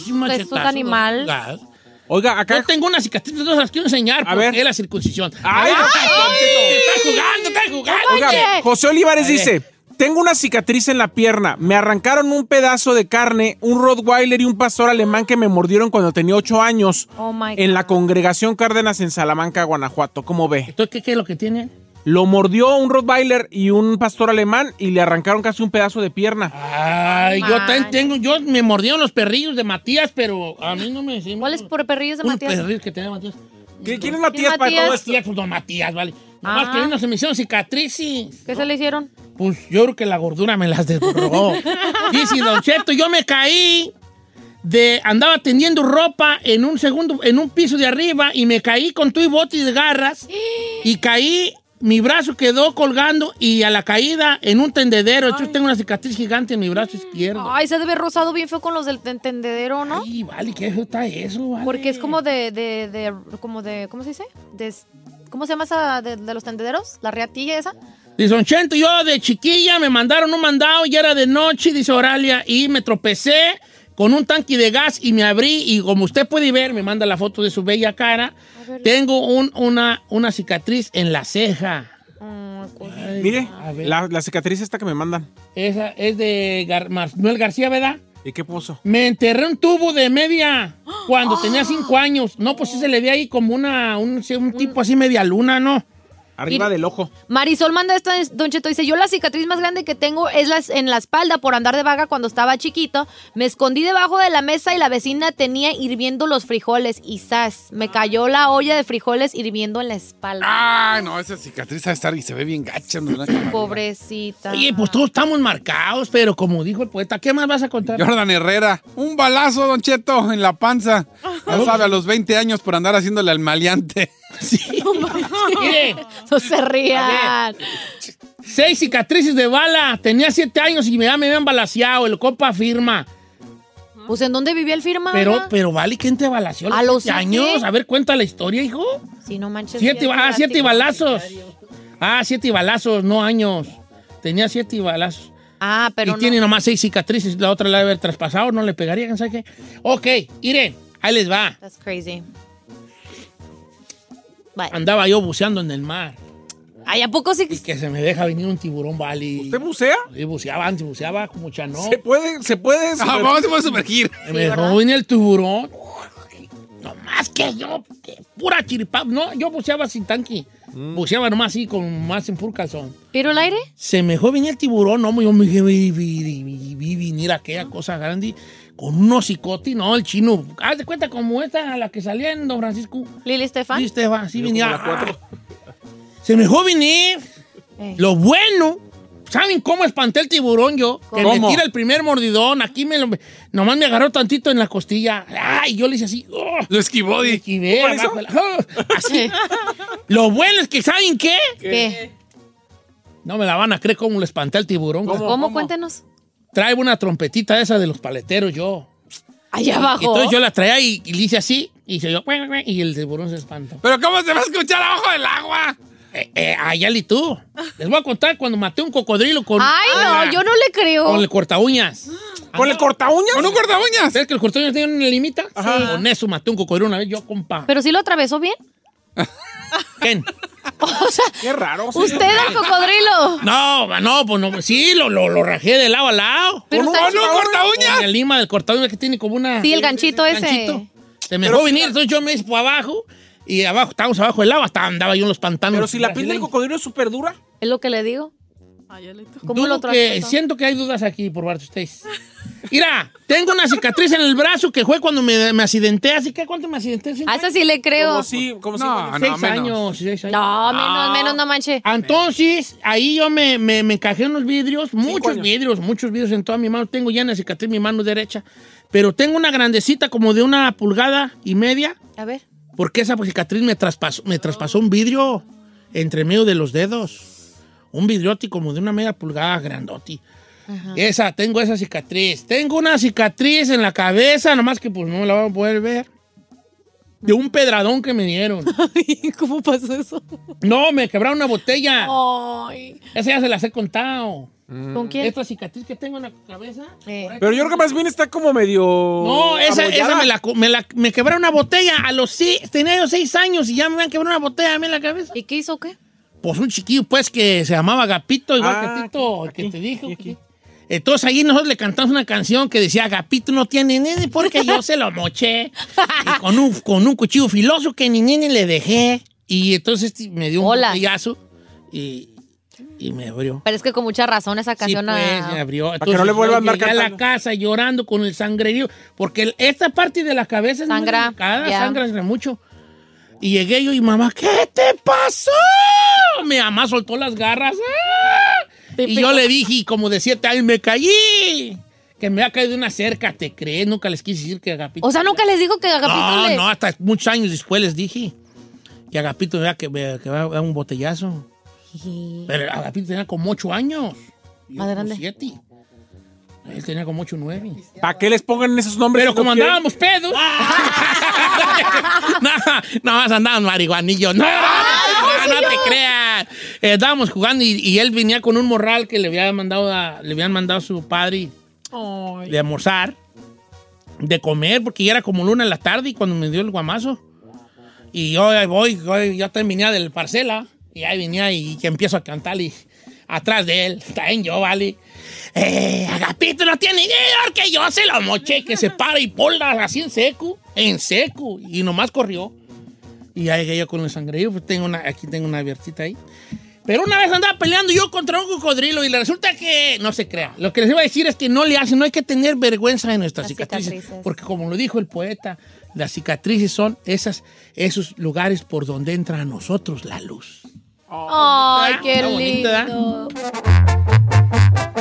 Oiga, acá. Yo tengo una cicatriz, no las quiero enseñar A ver. es la circuncisión. Ay, ¡Ay! ay, ¡Está jugando, está jugando! Oiga. José Olivares dice: Tengo una cicatriz en la pierna. Me arrancaron un pedazo de carne, un Rottweiler y un pastor alemán que me mordieron cuando tenía ocho años Oh my en la God. congregación Cárdenas en Salamanca, Guanajuato. ¿Cómo ve? ¿Entonces qué, qué es lo que tiene? Lo mordió un Rottweiler y un pastor alemán y le arrancaron casi un pedazo de pierna. Ay, yo también tengo, yo me mordieron los perrillos de Matías, pero a mí no me... ¿Cuáles por perrillos de Matías? perrillos que tenía Matías. ¿Qué- ¿Quién es Matías para Matías? todo esto? Matías, pues don Matías, vale. Nomás Ah. que no se me hicieron cicatrices. ¿Qué se le hicieron? Pues yo creo que la gordura me las desborró. Dice Don Cheto, yo me caí de andaba tendiendo ropa en un segundo, en un piso de arriba y me caí con tu y bote de garras y caí, mi brazo quedó colgando y a la caída en un tendedero. Yo tengo una cicatriz gigante en mi brazo izquierdo. Ay, se debe rozado bien feo con los del entendedero, ¿no? Ay, vale, qué feo está eso, vale. Porque es como de, de, de, como de, ¿cómo se dice? De- ¿Cómo se llama esa de, de los tendederos? ¿La reatilla esa? Dice Don Chento, yo de chiquilla me mandaron un mandado y era de noche, dice Oralia, y me tropecé con un tanque de gas y me abrí y como usted puede ver, me manda la foto de su bella cara, tengo un- una, una cicatriz en la ceja. Ay, Mire, la, la cicatriz esta que me mandan. Esa es de Gar- Manuel García, ¿verdad? ¿Y qué puso? Me enterré un tubo de media cuando tenía cinco años. No, pues sí se le ve ahí como una, un, un tipo así media luna, ¿no? Arriba Y- del ojo. Marisol manda esta, Don Cheto, dice, yo la cicatriz más grande que tengo es las, en la espalda por andar de vaga cuando estaba chiquito. Me escondí debajo de la mesa y la vecina tenía hirviendo los frijoles y ¡zas! Me cayó la olla de frijoles hirviendo en la espalda. Ay, no, esa cicatriz va a estar y se ve bien gacha. ¿no? Pobrecita. Oye, pues todos estamos marcados, pero como dijo el poeta, ¿qué más vas a contar? Jordan Herrera, un balazo, Don Cheto, en la panza. Ya sabe, a los 20 años por andar haciéndole al maleante. Mire, No se rían. seis cicatrices de bala. Tenía siete años y me, me habían balaseado. El copa firma. Pues ¿en dónde vivía el firma? Pero, pero vale, ¿quién te balaseó? ¿A los siete años? A ver, cuenta la historia, hijo. Sí, no manches. Siete, ah, te siete balazos. Ah, siete balazos, no años. Tenía siete balazos. Ah, pero y no. tiene nomás seis cicatrices. La otra la debe haber traspasado, no le pegaría, ¿sabe qué? Ok, miren, ahí les va. That's crazy. Bye. Andaba yo buceando en el mar. Ay, ¿a poco sí? Y que se me deja venir un tiburón, vale. ¿Usted bucea? Sí, buceaba antes, buceaba como chanó. ¿Se puede? ¿Se puede? Ah, vamos, se puede sumergir. Me dejó venir el tiburón. No más que yo, que pura chiripa. No, yo buceaba sin tanque. Buceaba nomás así, con más en puro calzón. ¿Pero el aire? Se me dejó venir el tiburón, no, yo me dije, vi, vi, vi, vi venir aquella cosa grande con un hocicote, no, el chino. Haz de cuenta como esta, la que salía en Don Francisco. Lili Estefan. Sí, Esteban, así venía. como la cuatro. Se me dejó venir. Eh. Lo bueno, ¿saben cómo espanté el tiburón yo? Que ¿Cómo? me tira el primer mordidón, aquí me lo, nomás me agarró tantito en la costilla. Ay, yo le hice así. oh, Lo esquivó y... esquivé oh, así. Lo bueno es que, ¿saben qué? ¿Qué? No me la van a creer cómo le espanté al tiburón. ¿Cómo? Cuéntenos. Trae una trompetita esa de los paleteros yo. Allá Y abajo. entonces yo la traía y, y le hice así, y se yo, y el tiburón se espantó. Pero ¿cómo se va a escuchar abajo del agua? Eh, eh, Ayali, tú. Les voy a contar cuando maté un cocodrilo con, Ay, con no, la- yo no le creo. con el corta uñas. ¿Con el corta uñas? ¿Con un corta uñas? ¿Sabes que el corta uñas tiene una limita? Ajá. Con eso maté un cocodrilo una vez yo, compa. ¿Pero sí lo atravesó bien? ¿Quién? O sea, Qué raro. usted el cocodrilo. No, no, pues no, sí, lo, lo, lo rajé de lado a lado. Pero ¿Con está un corta Con uñas? la lima del corta uñas que tiene como una... Sí, el ganchito ese. Se me dejó venir, entonces yo me hice por abajo y abajo, estábamos abajo del agua, hasta andaba yo en los pantanos. Pero si la piel del cocodrilo es súper dura. Es lo que le digo. Ay, Alito. ¿Cómo Dudo lo que- trató? Siento que hay dudas aquí por parte de ustedes. Mira, tengo una cicatriz en el brazo que fue cuando me, me accidenté. ¿Así que cuánto me accidenté? ¿Cinco A esa sí le creo. Como si, como si- No, Seis no, menos. años, seis años. No, menos, menos, no manche. Entonces, ahí yo me, me, me encajé en unos vidrios, muchos años. vidrios, muchos vidrios en toda mi mano. Tengo ya una cicatriz en mi mano derecha, pero tengo una grandecita como de una pulgada y media, A ver. porque esa cicatriz me traspasó, me traspasó un vidrio entre medio de los dedos. Un vidriote como de una media pulgada grandoti. Esa, tengo esa cicatriz. Tengo una cicatriz en la cabeza, nomás que pues no la van a poder ver. De un pedradón que me dieron. ¿Cómo pasó eso? No, me quebraron una botella. Ay. Esa ya se las he contado. ¿Con quién? Esta cicatriz que tengo en la cabeza. Eh. Pero yo creo que más bien está como medio. No, esa, esa me la, me la- me quebraron una botella a los seis, tenía yo seis años y ya me han quebrado una botella a mí en la cabeza. ¿Y qué hizo qué? Pues un chiquillo, pues, que se llamaba Gapito, igual Ah, que Tito, aquí, que te aquí, aquí. Entonces ahí nosotros le cantamos una canción que decía, Gapito no tiene nene porque yo se lo moché. y con un, con un cuchillo filoso que ni nene le dejé. Y entonces me dio un Hola. botellazo y, y me abrió. Pero es que con mucha razón esa Sí, canción... pues, ah, me abrió. que no le vuelva a andar a la casa llorando con el sangrerío, porque esta parte de la cabeza es muy Sangra, delicada, ya. sangra mucho. Y llegué yo y mamá, ¿qué te pasó? Mi mamá soltó las garras. ¡ah! Y yo le dije, y como de siete años, me caí. Que me ha caído una cerca, ¿te crees? Nunca les quise decir que Agapito. O sea, nunca les digo que Agapito No, le... no, hasta muchos años después les dije. Que Agapito vea que, me- que un botellazo. Pero Agapito tenía como ocho años. Más grande. siete. Él tenía como ocho, nueve. ¿Para qué les pongan esos nombres? Pero si no como quieren? andábamos pedos. no, no más andaban marihuanillos. No, no, no te creas. Eh, estábamos jugando y, y él venía con un morral que le había mandado a- le habían mandado a su padre de almorzar, de comer, porque ya era como luna en la tarde y cuando me dio el guamazo. Y yo ahí voy, voy, yo también venía del parcela y ahí venía y que empiezo a cantar y atrás de él, también yo, vale. Eh, Agapito no tiene idea que yo se lo moché, que se para y pola así en seco, en seco, y nomás corrió. Y ahí llegué yo con el sangrerío, pues tengo una, aquí tengo una abiertita ahí. Pero una vez andaba peleando yo contra un cocodrilo y le resulta que, no se crea, lo que les iba a decir es que no le hacen, no hay que tener vergüenza de nuestras cicatrices, cicatrices. porque como lo dijo el poeta, las cicatrices son esas, esos lugares por donde entra a nosotros la luz. Ay, qué bonito, ¿verdad? lindo. Don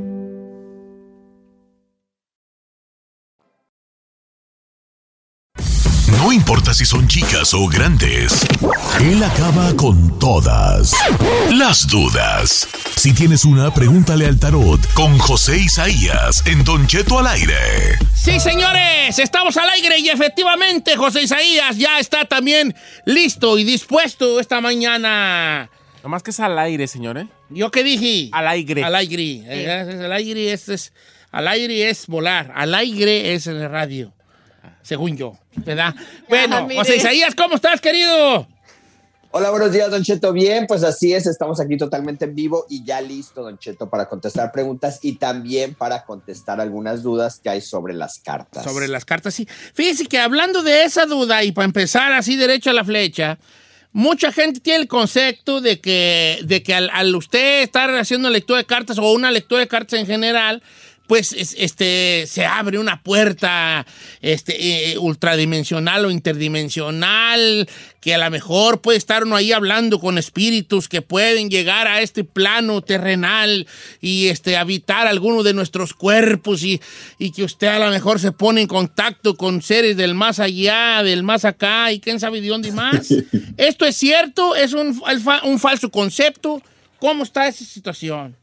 Importa si son chicas o grandes, él acaba con todas las dudas. Si tienes una, pregúntale al tarot con José Isaías en Don Cheto al aire. Sí, señores, estamos al aire y efectivamente José Isaías ya está también listo y dispuesto esta mañana. Nomás que es al aire, señor, ¿eh? ¿Yo qué dije? Al aire. Al aire. Es- Al aire es, es- al aire es volar. Al aire es el radio. Según yo, ¿verdad? Bueno. José Isaías, ¿cómo estás, querido? Hola, buenos días, Don Cheto. Bien, pues así es, estamos aquí totalmente en vivo y ya listo, Don Cheto, para contestar preguntas y también para contestar algunas dudas que hay sobre las cartas. Sobre las cartas, sí. Fíjese que hablando de esa duda y para empezar así derecho a la flecha, mucha gente tiene el concepto de que, de que al, al usted estar haciendo lectura de cartas o una lectura de cartas en general, pues es- este, se abre una puerta este, eh, ultradimensional o interdimensional, que a lo mejor puede estar uno ahí hablando con espíritus que pueden llegar a este plano terrenal y este, habitar alguno de nuestros cuerpos y, y que usted a lo mejor se pone en contacto con seres del más allá, del más acá y quién sabe de dónde más. ¿Esto es cierto? ¿Es un, un falso concepto? ¿Cómo está esa situación?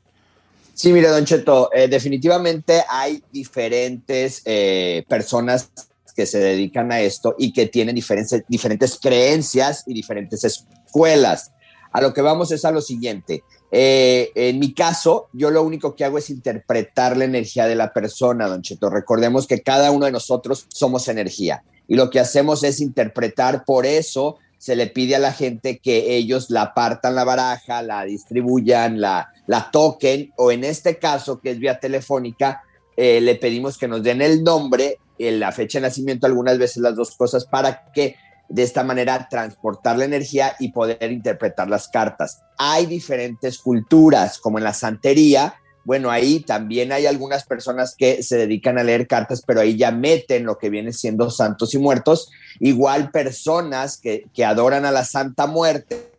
Sí, mire, Don Cheto, eh, definitivamente hay diferentes eh, personas que se dedican a esto y que tienen diferentes, diferentes creencias y diferentes escuelas. A lo que vamos es a lo siguiente. Eh, en mi caso, yo lo único que hago es interpretar la energía de la persona, Don Cheto. Recordemos que cada uno de nosotros somos energía y lo que hacemos es interpretar, por eso se le pide a la gente que ellos la partan la baraja, la distribuyan, la, la toquen, o en este caso, que es vía telefónica, eh, le pedimos que nos den el nombre, eh, la fecha de nacimiento, algunas veces las dos cosas, para que de esta manera transportar la energía y poder interpretar las cartas. Hay diferentes culturas, como en la santería, bueno, ahí también hay algunas personas que se dedican a leer cartas, pero ahí ya meten lo que viene siendo santos y muertos. Igual personas que, que adoran a la Santa Muerte,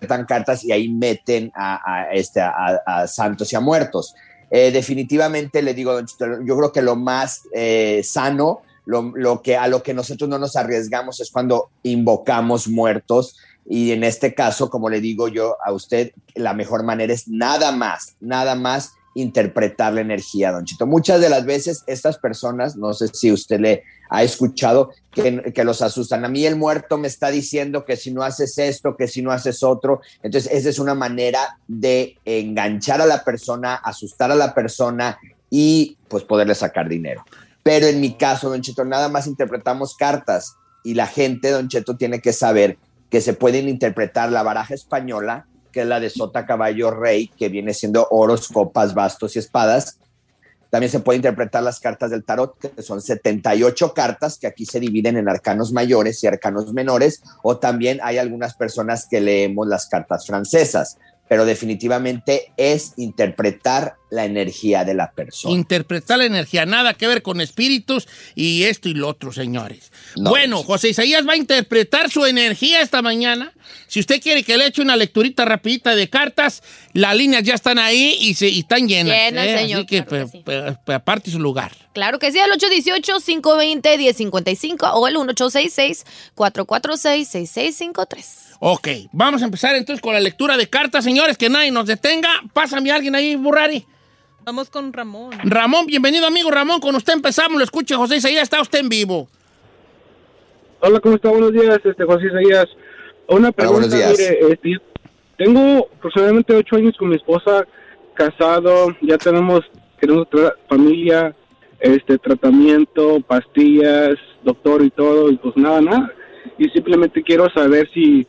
dan cartas y ahí meten a, este, a, santos y a muertos. Eh, definitivamente le digo, yo creo que lo más eh, sano, lo, lo que, a lo que nosotros no nos arriesgamos es cuando invocamos muertos. Y en este caso, como le digo yo a usted, la mejor manera es nada más, nada más interpretar la energía, don Chito. Muchas de las veces estas personas, no sé si usted le ha escuchado, que, que, los asustan. A mí el muerto me está diciendo que si no haces esto, que si no haces otro. Entonces, esa es una manera de enganchar a la persona, asustar a la persona y pues poderle sacar dinero. Pero en mi caso, don Cheto, nada más interpretamos cartas y la gente, don Cheto, tiene que saber que se pueden interpretar la baraja española, que es la de sota, caballo, rey, que viene siendo oros, copas, bastos y espadas. También se puede interpretar las cartas del tarot, que son 78 cartas que aquí se dividen en arcanos mayores y arcanos menores, o también hay algunas personas que leemos las cartas francesas, pero definitivamente es interpretar la energía de la persona. Interpretar la energía, nada que ver con espíritus y esto y lo otro, señores. No. Bueno, José Isaías va a interpretar su energía esta mañana. Si usted quiere que le eche una lecturita rapidita de cartas, las líneas ya están ahí y, se, y están llenas. Llenas, ¿eh? señor, Así que, claro pe- pe- aparte su lugar. Claro que sí, al 818-520-1055 o el 1866-446-6653. Ok, vamos a empezar entonces con la lectura de cartas, señores, que nadie nos detenga. Pásame a alguien ahí, Burrari. Vamos con Ramón. Ramón, bienvenido amigo Ramón, con usted empezamos, lo escucha José Isaías, está usted en vivo. Hola, ¿cómo está? Buenos días, este José Isaías. Una pregunta, buenos días. mire, este, yo tengo aproximadamente ocho años con mi esposa, casado, ya tenemos, tenemos familia, este tratamiento, pastillas, doctor y todo, y pues nada, nada. Y simplemente quiero saber si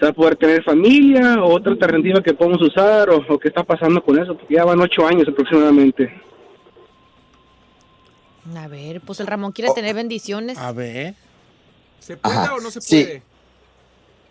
a poder tener familia o otra alternativa que podemos usar o, o qué está pasando con eso, porque ya van ocho años aproximadamente. A ver, pues el Ramón quiere tener bendiciones. A ver. ¿Se puede Ajá, o no se sí. puede?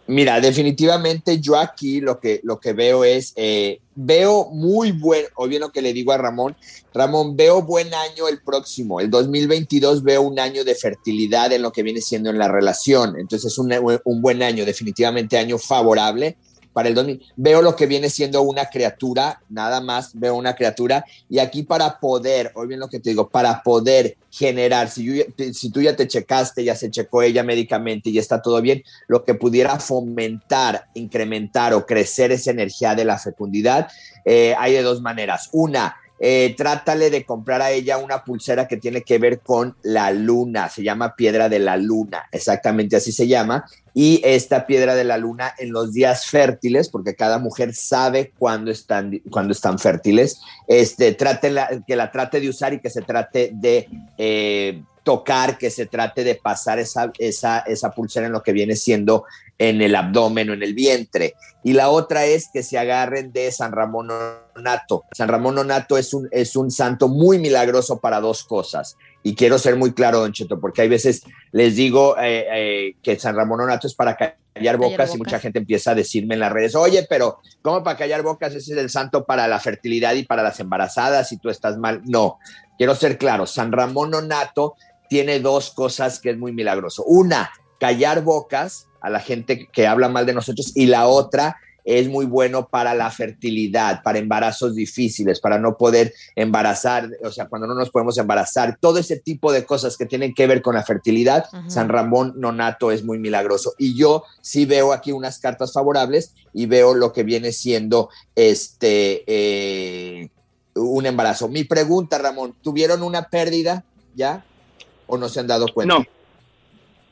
Mira, definitivamente yo aquí lo que, lo que veo es, eh, veo muy buen, o bien lo que le digo a Ramón, Ramón, veo buen año el próximo, el 2022 veo un año de fertilidad en lo que viene siendo en la relación, entonces es un, un buen año, definitivamente año favorable para el 2000. Veo lo que viene siendo una criatura, nada más veo una criatura, y aquí para poder, hoy bien lo que te digo, para poder generar, si, tú ya te checaste, ya se checó ella médicamente y está todo bien, lo que pudiera fomentar, incrementar o crecer esa energía de la fecundidad, eh, hay de dos maneras. Una, eh, trátale de comprar a ella una pulsera que tiene que ver con la luna, se llama piedra de la luna, exactamente así se llama, y esta piedra de la luna en los días fértiles, porque cada mujer sabe cuándo están, están fértiles, este, trate la, que la trate de usar y que se trate de eh, tocar, que se trate de pasar esa, esa, esa pulsera en lo que viene siendo en el abdomen o en el vientre. Y la otra es que se agarren de San Ramón Nonato. San Ramón Nonato es un, es un santo muy milagroso para dos cosas. Y quiero ser muy claro, Don Cheto, porque hay veces les digo eh, eh, que San Ramón Nonato es para callar bocas, bocas. y mucha gente empieza a decirme en las redes, oye, pero ¿cómo para callar bocas? Ese es el santo para la fertilidad y para las embarazadas y tú estás mal. No, quiero ser claro, San Ramón Nonato tiene dos cosas que es muy milagroso. Una, callar bocas a la gente que habla mal de nosotros y la otra es muy bueno para la fertilidad, para embarazos difíciles, para no poder embarazar, o sea, cuando no nos podemos embarazar, todo ese tipo de cosas que tienen que ver con la fertilidad. San Ramón Nonato es muy milagroso. Y yo sí veo aquí unas cartas favorables y veo lo que viene siendo este eh, un embarazo. Mi pregunta, Ramón, ¿tuvieron una pérdida ya o no se han dado cuenta? No.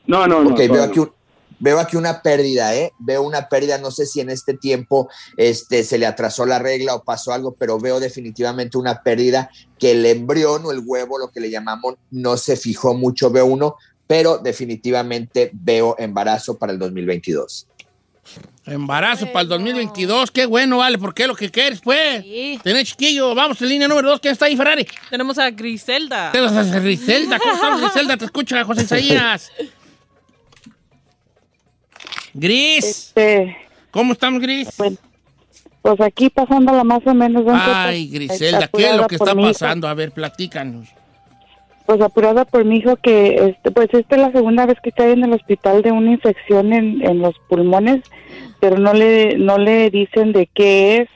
No, no, no. Ok, veo aquí, un- veo aquí una pérdida, ¿eh? Veo una pérdida, no sé si en este tiempo este, se le atrasó la regla o pasó algo, pero veo definitivamente una pérdida que el embrión o el huevo, lo que le llamamos, no se fijó mucho, veo uno, pero definitivamente veo embarazo para el 2022. Embarazo para el 2022, qué bueno, vale, porque es lo que quieres, pues. Tener chiquillo, vamos en línea número dos, ¿quién está ahí, Ferrari? Tenemos a Griselda. Tenemos a Griselda, ¿cómo estás, Griselda? Te escucha José Isaías. Gris. Este, ¿Cómo estamos, Gris? pues aquí pasándola más o menos. Ay, Griselda, ¿qué es lo que está pasando? A ver, platícanos. Pues apurada por mi hijo que, este, pues esta es la segunda vez que está en el hospital de una infección en, en los pulmones, pero no le, no le dicen de qué es,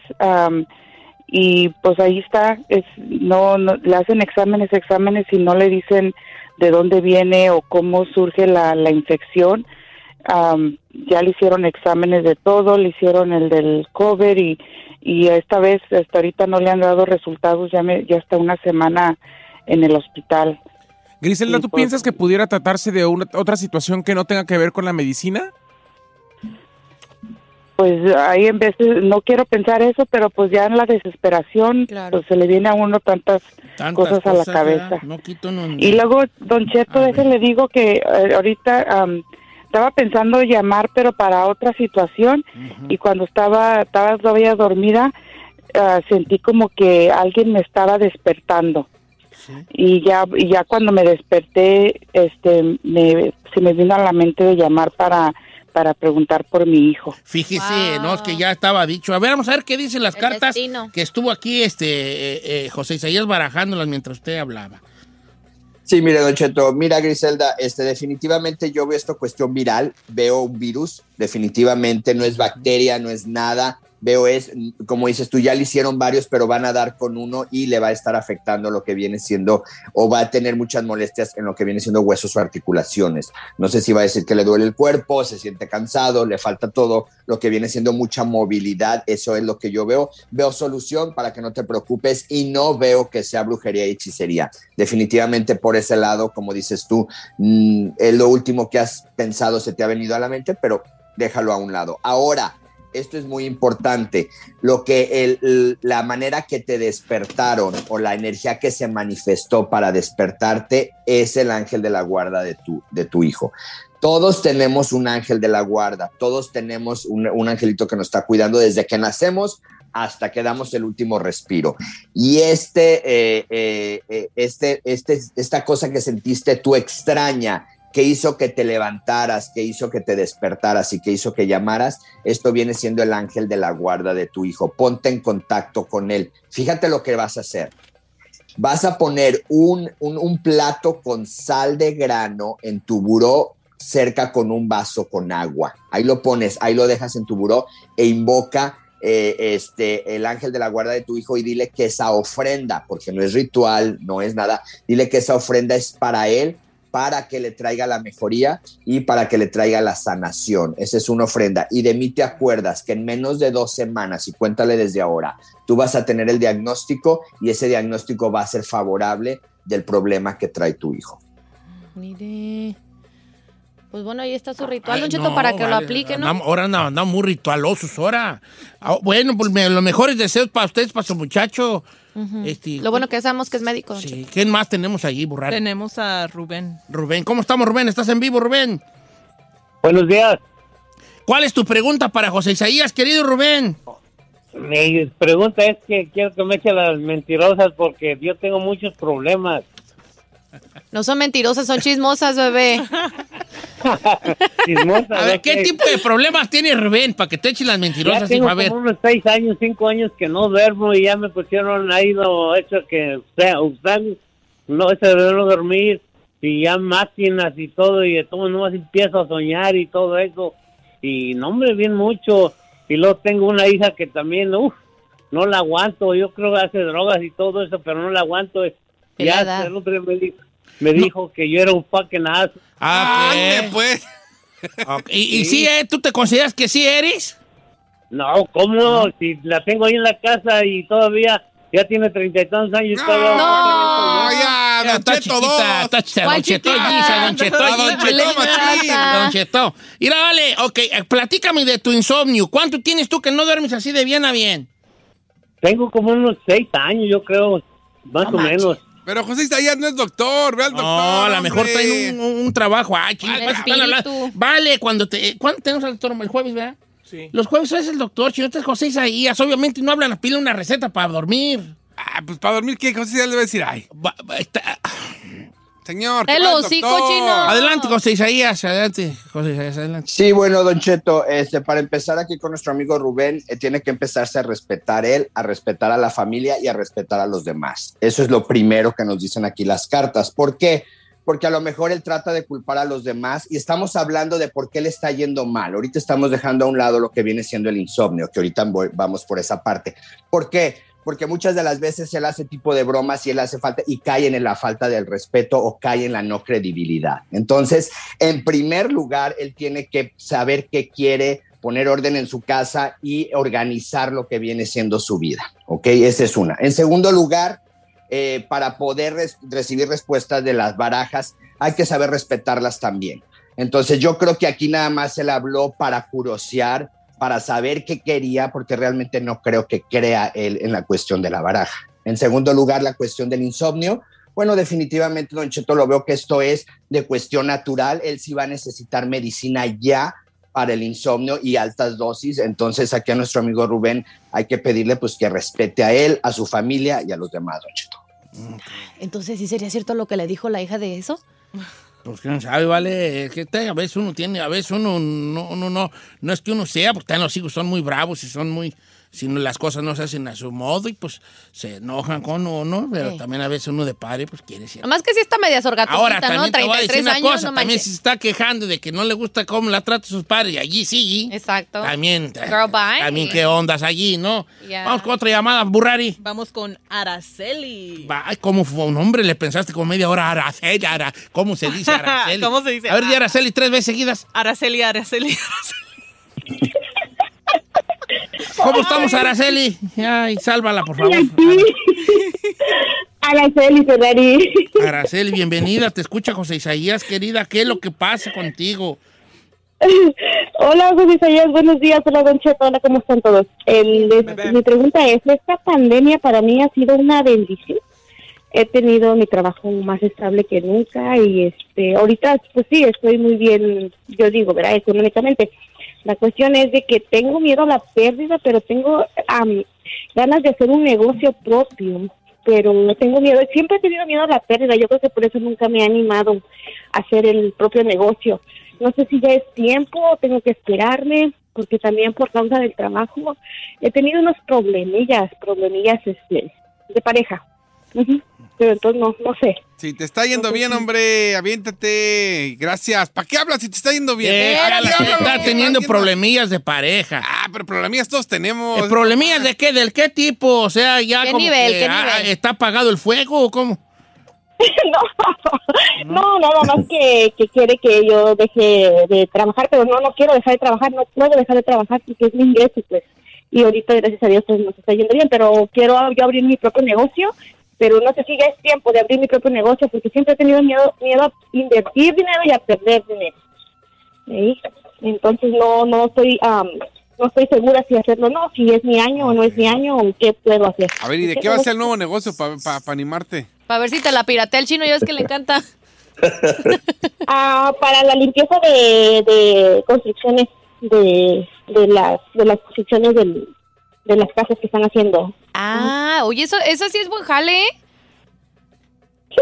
y pues ahí está, es, no, no, le hacen exámenes, exámenes y no le dicen de dónde viene o cómo surge la, la infección. Am, ya le hicieron exámenes de todo, le hicieron el del cover y, y esta vez, hasta ahorita no le han dado resultados, ya, me, ya está una semana en el hospital. Griselda, ¿tú pues- piensas que pudiera tratarse de una, otra situación que no tenga que ver con la medicina? Pues ahí en veces, no quiero pensar eso, pero pues ya en la desesperación, pues se le viene a uno tantas, Tantas cosas a la cabeza. ¿verdad? No quito, no- Y luego, don Cheto, déjele digo que eh, ahorita am, estaba pensando llamar, pero para otra situación, y cuando estaba, estaba todavía dormida, ah, sentí como que alguien me estaba despertando. Y ya, y ya cuando me desperté, este, me, se me vino a la mente de llamar para, para preguntar por mi hijo. Fíjese, no, es que ya estaba dicho. A ver, vamos a ver qué dicen las cartas destino. que estuvo aquí este eh, eh, José Isaías barajándolas mientras usted hablaba. Sí, mire, Don Cheto, mira, Griselda, este, definitivamente yo veo esto cuestión viral, veo un virus, definitivamente no es bacteria, no es nada, veo es, como dices tú, ya le hicieron varios, pero van a dar con uno y le va a estar afectando lo que viene siendo, o va a tener muchas molestias en lo que viene siendo huesos o articulaciones. No sé si va a decir que le duele el cuerpo, se siente cansado, le falta todo, lo que viene siendo mucha movilidad, eso es lo que yo veo. Veo solución para que no te preocupes y no veo que sea brujería y hechicería. Definitivamente por ese lado, como dices tú, mm, es lo último que has pensado, se te ha venido a la mente, pero déjalo a un lado. Ahora, esto es muy importante, lo que el- la manera que te despertaron o la energía que se manifestó para despertarte es el ángel de la guarda de tu, de tu hijo. Todos tenemos un ángel de la guarda, todos tenemos un, un angelito que nos está cuidando desde que nacemos hasta que damos el último respiro. Y este, eh, eh, eh, este, este, esta cosa que sentiste tú extraña, que hizo que te levantaras, que hizo que te despertaras y que hizo que llamaras, esto viene siendo el ángel de la guarda de tu hijo. Ponte en contacto con él. Fíjate lo que vas a hacer. Vas a poner un, un, plato con sal de grano en tu buró cerca con un vaso con agua. Ahí lo pones, ahí lo dejas en tu buró e invoca eh, este, el ángel de la guarda de tu hijo y dile que esa ofrenda, porque no es ritual, no es nada, dile que esa ofrenda es para él, para que le traiga la mejoría y para que le traiga la sanación. Esa es una ofrenda. Y de mí te acuerdas que en menos de dos semanas, y cuéntale desde ahora, tú vas a tener el diagnóstico y ese diagnóstico va a ser favorable del problema que trae tu hijo. Pues bueno, ahí está su ritual, Ay, Don Cheto, no, para que lo aplique, ¿no? andamos- ahora andamos andamos muy ritualosos, ahora. Ah, bueno, pues me- los mejores deseos para ustedes, para su muchacho. Este, Lo bueno que sabemos que es médico, Don Sí, ¿Quién más tenemos allí, Burrar? Tenemos a Rubén. Rubén, ¿cómo estamos, Rubén? ¿Estás en vivo, Rubén? Buenos días. ¿Cuál es tu pregunta para José Isaías, querido Rubén? Mi pregunta es que quiero que me eche las mentirosas porque yo tengo muchos problemas. No son mentirosas, son chismosas, bebé. Chismosas, A ver, ¿qué que tipo de problemas tiene Rubén para que te echen las Ya mentirosas, tengo hijo? A ver. como unos seis años, cinco años que no duermo y ya me pusieron ahí lo hecho que, sea, usar, no, ese de no dormir y ya máquinas y todo y de todo, nomás empiezo a soñar y todo eso. Y no, hombre, bien mucho. Y luego tengo una hija que también, uff, no la aguanto. Yo creo que hace drogas y todo eso, pero no la aguanto. Ya el otro día me dijo, me dijo que yo era un fucking ass. Ah, pues. Ok, ¿Y, y sí, eh, tú te consideras que sí eres? No, ¿cómo? Si la tengo ahí en la casa y todavía ya tiene treinta y tantos años. todavía- No, ya, Ya, Don está Cheto chiquita, dos. está chiquita, ¿Cuál Don Cheto, chiquita? Gisa, Don Cheto, A Don Gisa, Cheto, Don machín. Don Cheto. Mira, vale, ok, eh, platícame de tu insomnio. ¿Cuánto tienes tú que no duermes así de bien a bien? Tengo como unos seis años, yo creo, más No o menos. Pero José Isaías no es doctor, ve al doctor. No, a lo mejor hombre. está en un, un trabajo. Ay, hablando. espíritu. Vale, cuando te. ¿Cuándo tenemos al doctor? El jueves, ¿verdad? Sí. Los jueves es el doctor, chinote es José Isaías. Obviamente no hablan, pide una receta para dormir. Ah, pues para dormir, ¿qué? José Isaías le va a decir, ay. Señor. El hocico chino. Adelante, José Isaías. Adelante, José Isaías, adelante. Sí, bueno, Don Cheto, este, para empezar aquí con nuestro amigo Rubén, eh, tiene que empezarse a respetar él, a respetar a la familia y a respetar a los demás. Eso es lo primero que nos dicen aquí las cartas. ¿Por qué? Porque a lo mejor él trata de culpar a los demás y estamos hablando de por qué le está yendo mal. Ahorita estamos dejando a un lado lo que viene siendo el insomnio, que ahorita voy- vamos por esa parte. ¿Por qué? Porque muchas de las veces él hace tipo de bromas y él hace falta y cae en la falta del respeto o cae en la no credibilidad. Entonces, en primer lugar, él tiene que saber qué quiere, poner orden en su casa y organizar lo que viene siendo su vida. ¿Ok? Esa es una. En segundo lugar, eh, para poder recibir respuestas de las barajas, hay que saber respetarlas también. Entonces, yo creo que aquí nada más él habló para curosear, para saber qué quería, porque realmente no creo que crea él en la cuestión de la baraja. En segundo lugar, la cuestión del insomnio. Bueno, definitivamente, Don Cheto, lo veo que esto es de cuestión natural. Él sí va a necesitar medicina ya para el insomnio y altas dosis. Entonces, aquí a nuestro amigo Rubén hay que pedirle pues que respete a él, a su familia y a los demás, Don Cheto. Entonces, ¿sí sería cierto lo que le dijo la hija de eso? Pues quién sabe, vale, que a veces uno tiene, a veces uno no, uno no, no es que uno sea, porque los hijos son muy bravos y son muy, si no, las cosas no se hacen a su modo y pues se enojan con uno, pero Sí. también a veces uno de padre pues quiere ser. Además que sí está media sorgatosita, Ahora ¿no? también te voy a decir 33 una años, cosa, no también si se está quejando de que no le gusta cómo la trata sus padres y allí sigue. Exacto. También, Girl, bye. también qué ondas allí, ¿no? Vamos con otra llamada, Burrari. Vamos con Araceli. Ay, ¿cómo fue un hombre? Le pensaste como media hora, Araceli, Ara- ¿cómo se dice Araceli? ¿Cómo se dice? A ver, di Araceli tres veces seguidas. Araceli, Araceli, Araceli. ¿Cómo estamos, Araceli? Ay, sálvala, por favor. Araceli Ferrari. Araceli, bienvenida. Te escucha José Isaías, querida. ¿Qué es lo que pasa contigo? Hola, José Isaías, buenos días. Hola, Don Cheto. Hola, ¿cómo están todos? El- es- mi pregunta es, ¿esta pandemia para mí ha sido una bendición? He tenido mi trabajo más estable que nunca y este ahorita, pues sí, estoy muy bien, yo digo, ¿verdad? Económicamente. La cuestión es de que tengo miedo a la pérdida, pero tengo am, ganas de hacer un negocio propio, pero no tengo miedo. Siempre he tenido miedo a la pérdida. Yo creo que por eso nunca me he animado a hacer el propio negocio. No sé si ya es tiempo tengo que esperarme, porque también por causa del trabajo he tenido unos problemillas, problemillas este, de pareja. Ujú. Pero entonces no, no sé. Si te está yendo bien, hombre, aviéntate. Gracias. ¿Para qué hablas si te está yendo bien? Eh, está teniendo problemillas de pareja. Ah, pero problemillas todos tenemos. ¿El problemillas de qué? ¿Del qué tipo? O sea, ya ¿Qué como nivel, que, qué ah, nivel? ¿Está apagado el fuego o cómo? No, nada más que, que quiere que yo deje de trabajar, pero no, no quiero dejar de trabajar, no puedo dejar de trabajar porque es mi ingreso, pues. Y ahorita, gracias a Dios, pues nos está yendo bien, pero quiero yo abrir mi propio negocio, pero no sé si ya es tiempo de abrir mi propio negocio porque siempre he tenido miedo, miedo a invertir dinero y a perder dinero. ¿Sí? Entonces no, no estoy, am, no estoy segura si hacerlo o no, si es mi año o no es mi año o qué puedo hacer. A ver, ¿y de qué va a ser el nuevo negocio para animarte? Para ver si te la piratea el chino, ya ves que le encanta. Ah, para la limpieza de, de construcciones de, de las de las construcciones del- de las casas que están haciendo. Ah, oye, eso, eso sí es buen jale, ¿eh?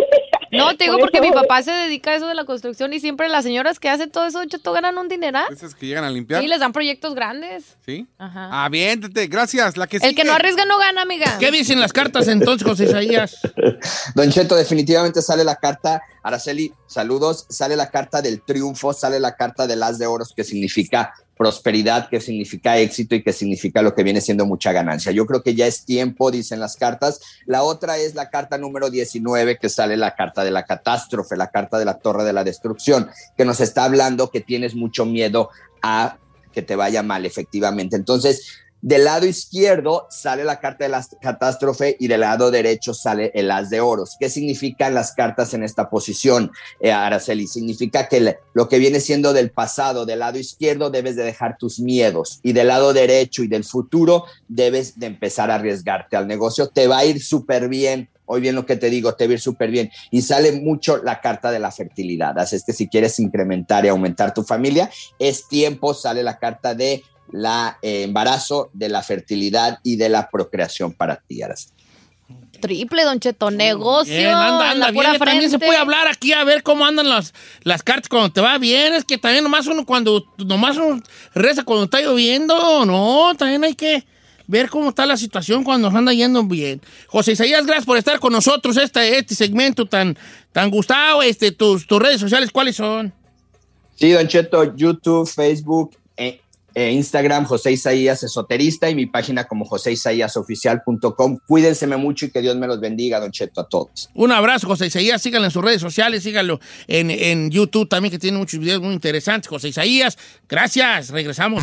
No, te digo Por porque eso- mi papá se dedica a eso de la construcción y siempre las señoras que hacen todo eso, Cheto, ganan un dineral. Esas que llegan a limpiar. Y les dan proyectos grandes. ¿Sí? Ajá. Aviéntate, gracias. La que El que no arriesga no gana, amiga. ¿Qué dicen las cartas entonces, José Isaías? Don Cheto, definitivamente sale la carta, Araceli, saludos, sale la carta del triunfo, sale la carta del as de oros, que significa prosperidad, que significa éxito y que significa lo que viene siendo mucha ganancia. Yo creo que ya es tiempo, dicen las cartas. La otra es la carta número 19, que sale la carta de la catástrofe, la carta de la torre de la destrucción, que nos está hablando que tienes mucho miedo a que te vaya mal, efectivamente. Entonces, del lado izquierdo sale la carta de la catástrofe y del lado derecho sale el as de oros. ¿Qué significan las cartas en esta posición, eh, Araceli? Significa que lo que viene siendo del pasado, del lado izquierdo, debes de dejar tus miedos y del lado derecho y del futuro debes de empezar a arriesgarte al negocio. Te va a ir súper bien. Hoy bien lo que te digo, te va a ir súper bien. Y sale mucho la carta de la fertilidad. Así es que si quieres incrementar y aumentar tu familia, es tiempo, sale la carta de la eh, embarazo, de la fertilidad y de la procreación para ti, Araceli. Triple, Don Cheto, negocio. Bien, anda, anda bien. También se puede hablar aquí a ver cómo andan las, las cartas cuando te va bien. Es que también nomás uno cuando nomás uno reza cuando está lloviendo. No, también hay que ver cómo está la situación cuando nos anda yendo bien. José Isaías, gracias por estar con nosotros este, este segmento tan, tan gustado. Este, tus, tus redes sociales, ¿cuáles son? Sí, Don Cheto, YouTube, Facebook, e, e Instagram, José Isaías Esoterista y mi página como joseisaiasoficial.com. Cuídense mucho y que Dios me los bendiga, Don Cheto, a todos. Un abrazo, José Isaías. Síganlo en sus redes sociales, síganlo en, en YouTube también, que tiene muchos videos muy interesantes. José Isaías, gracias. Regresamos.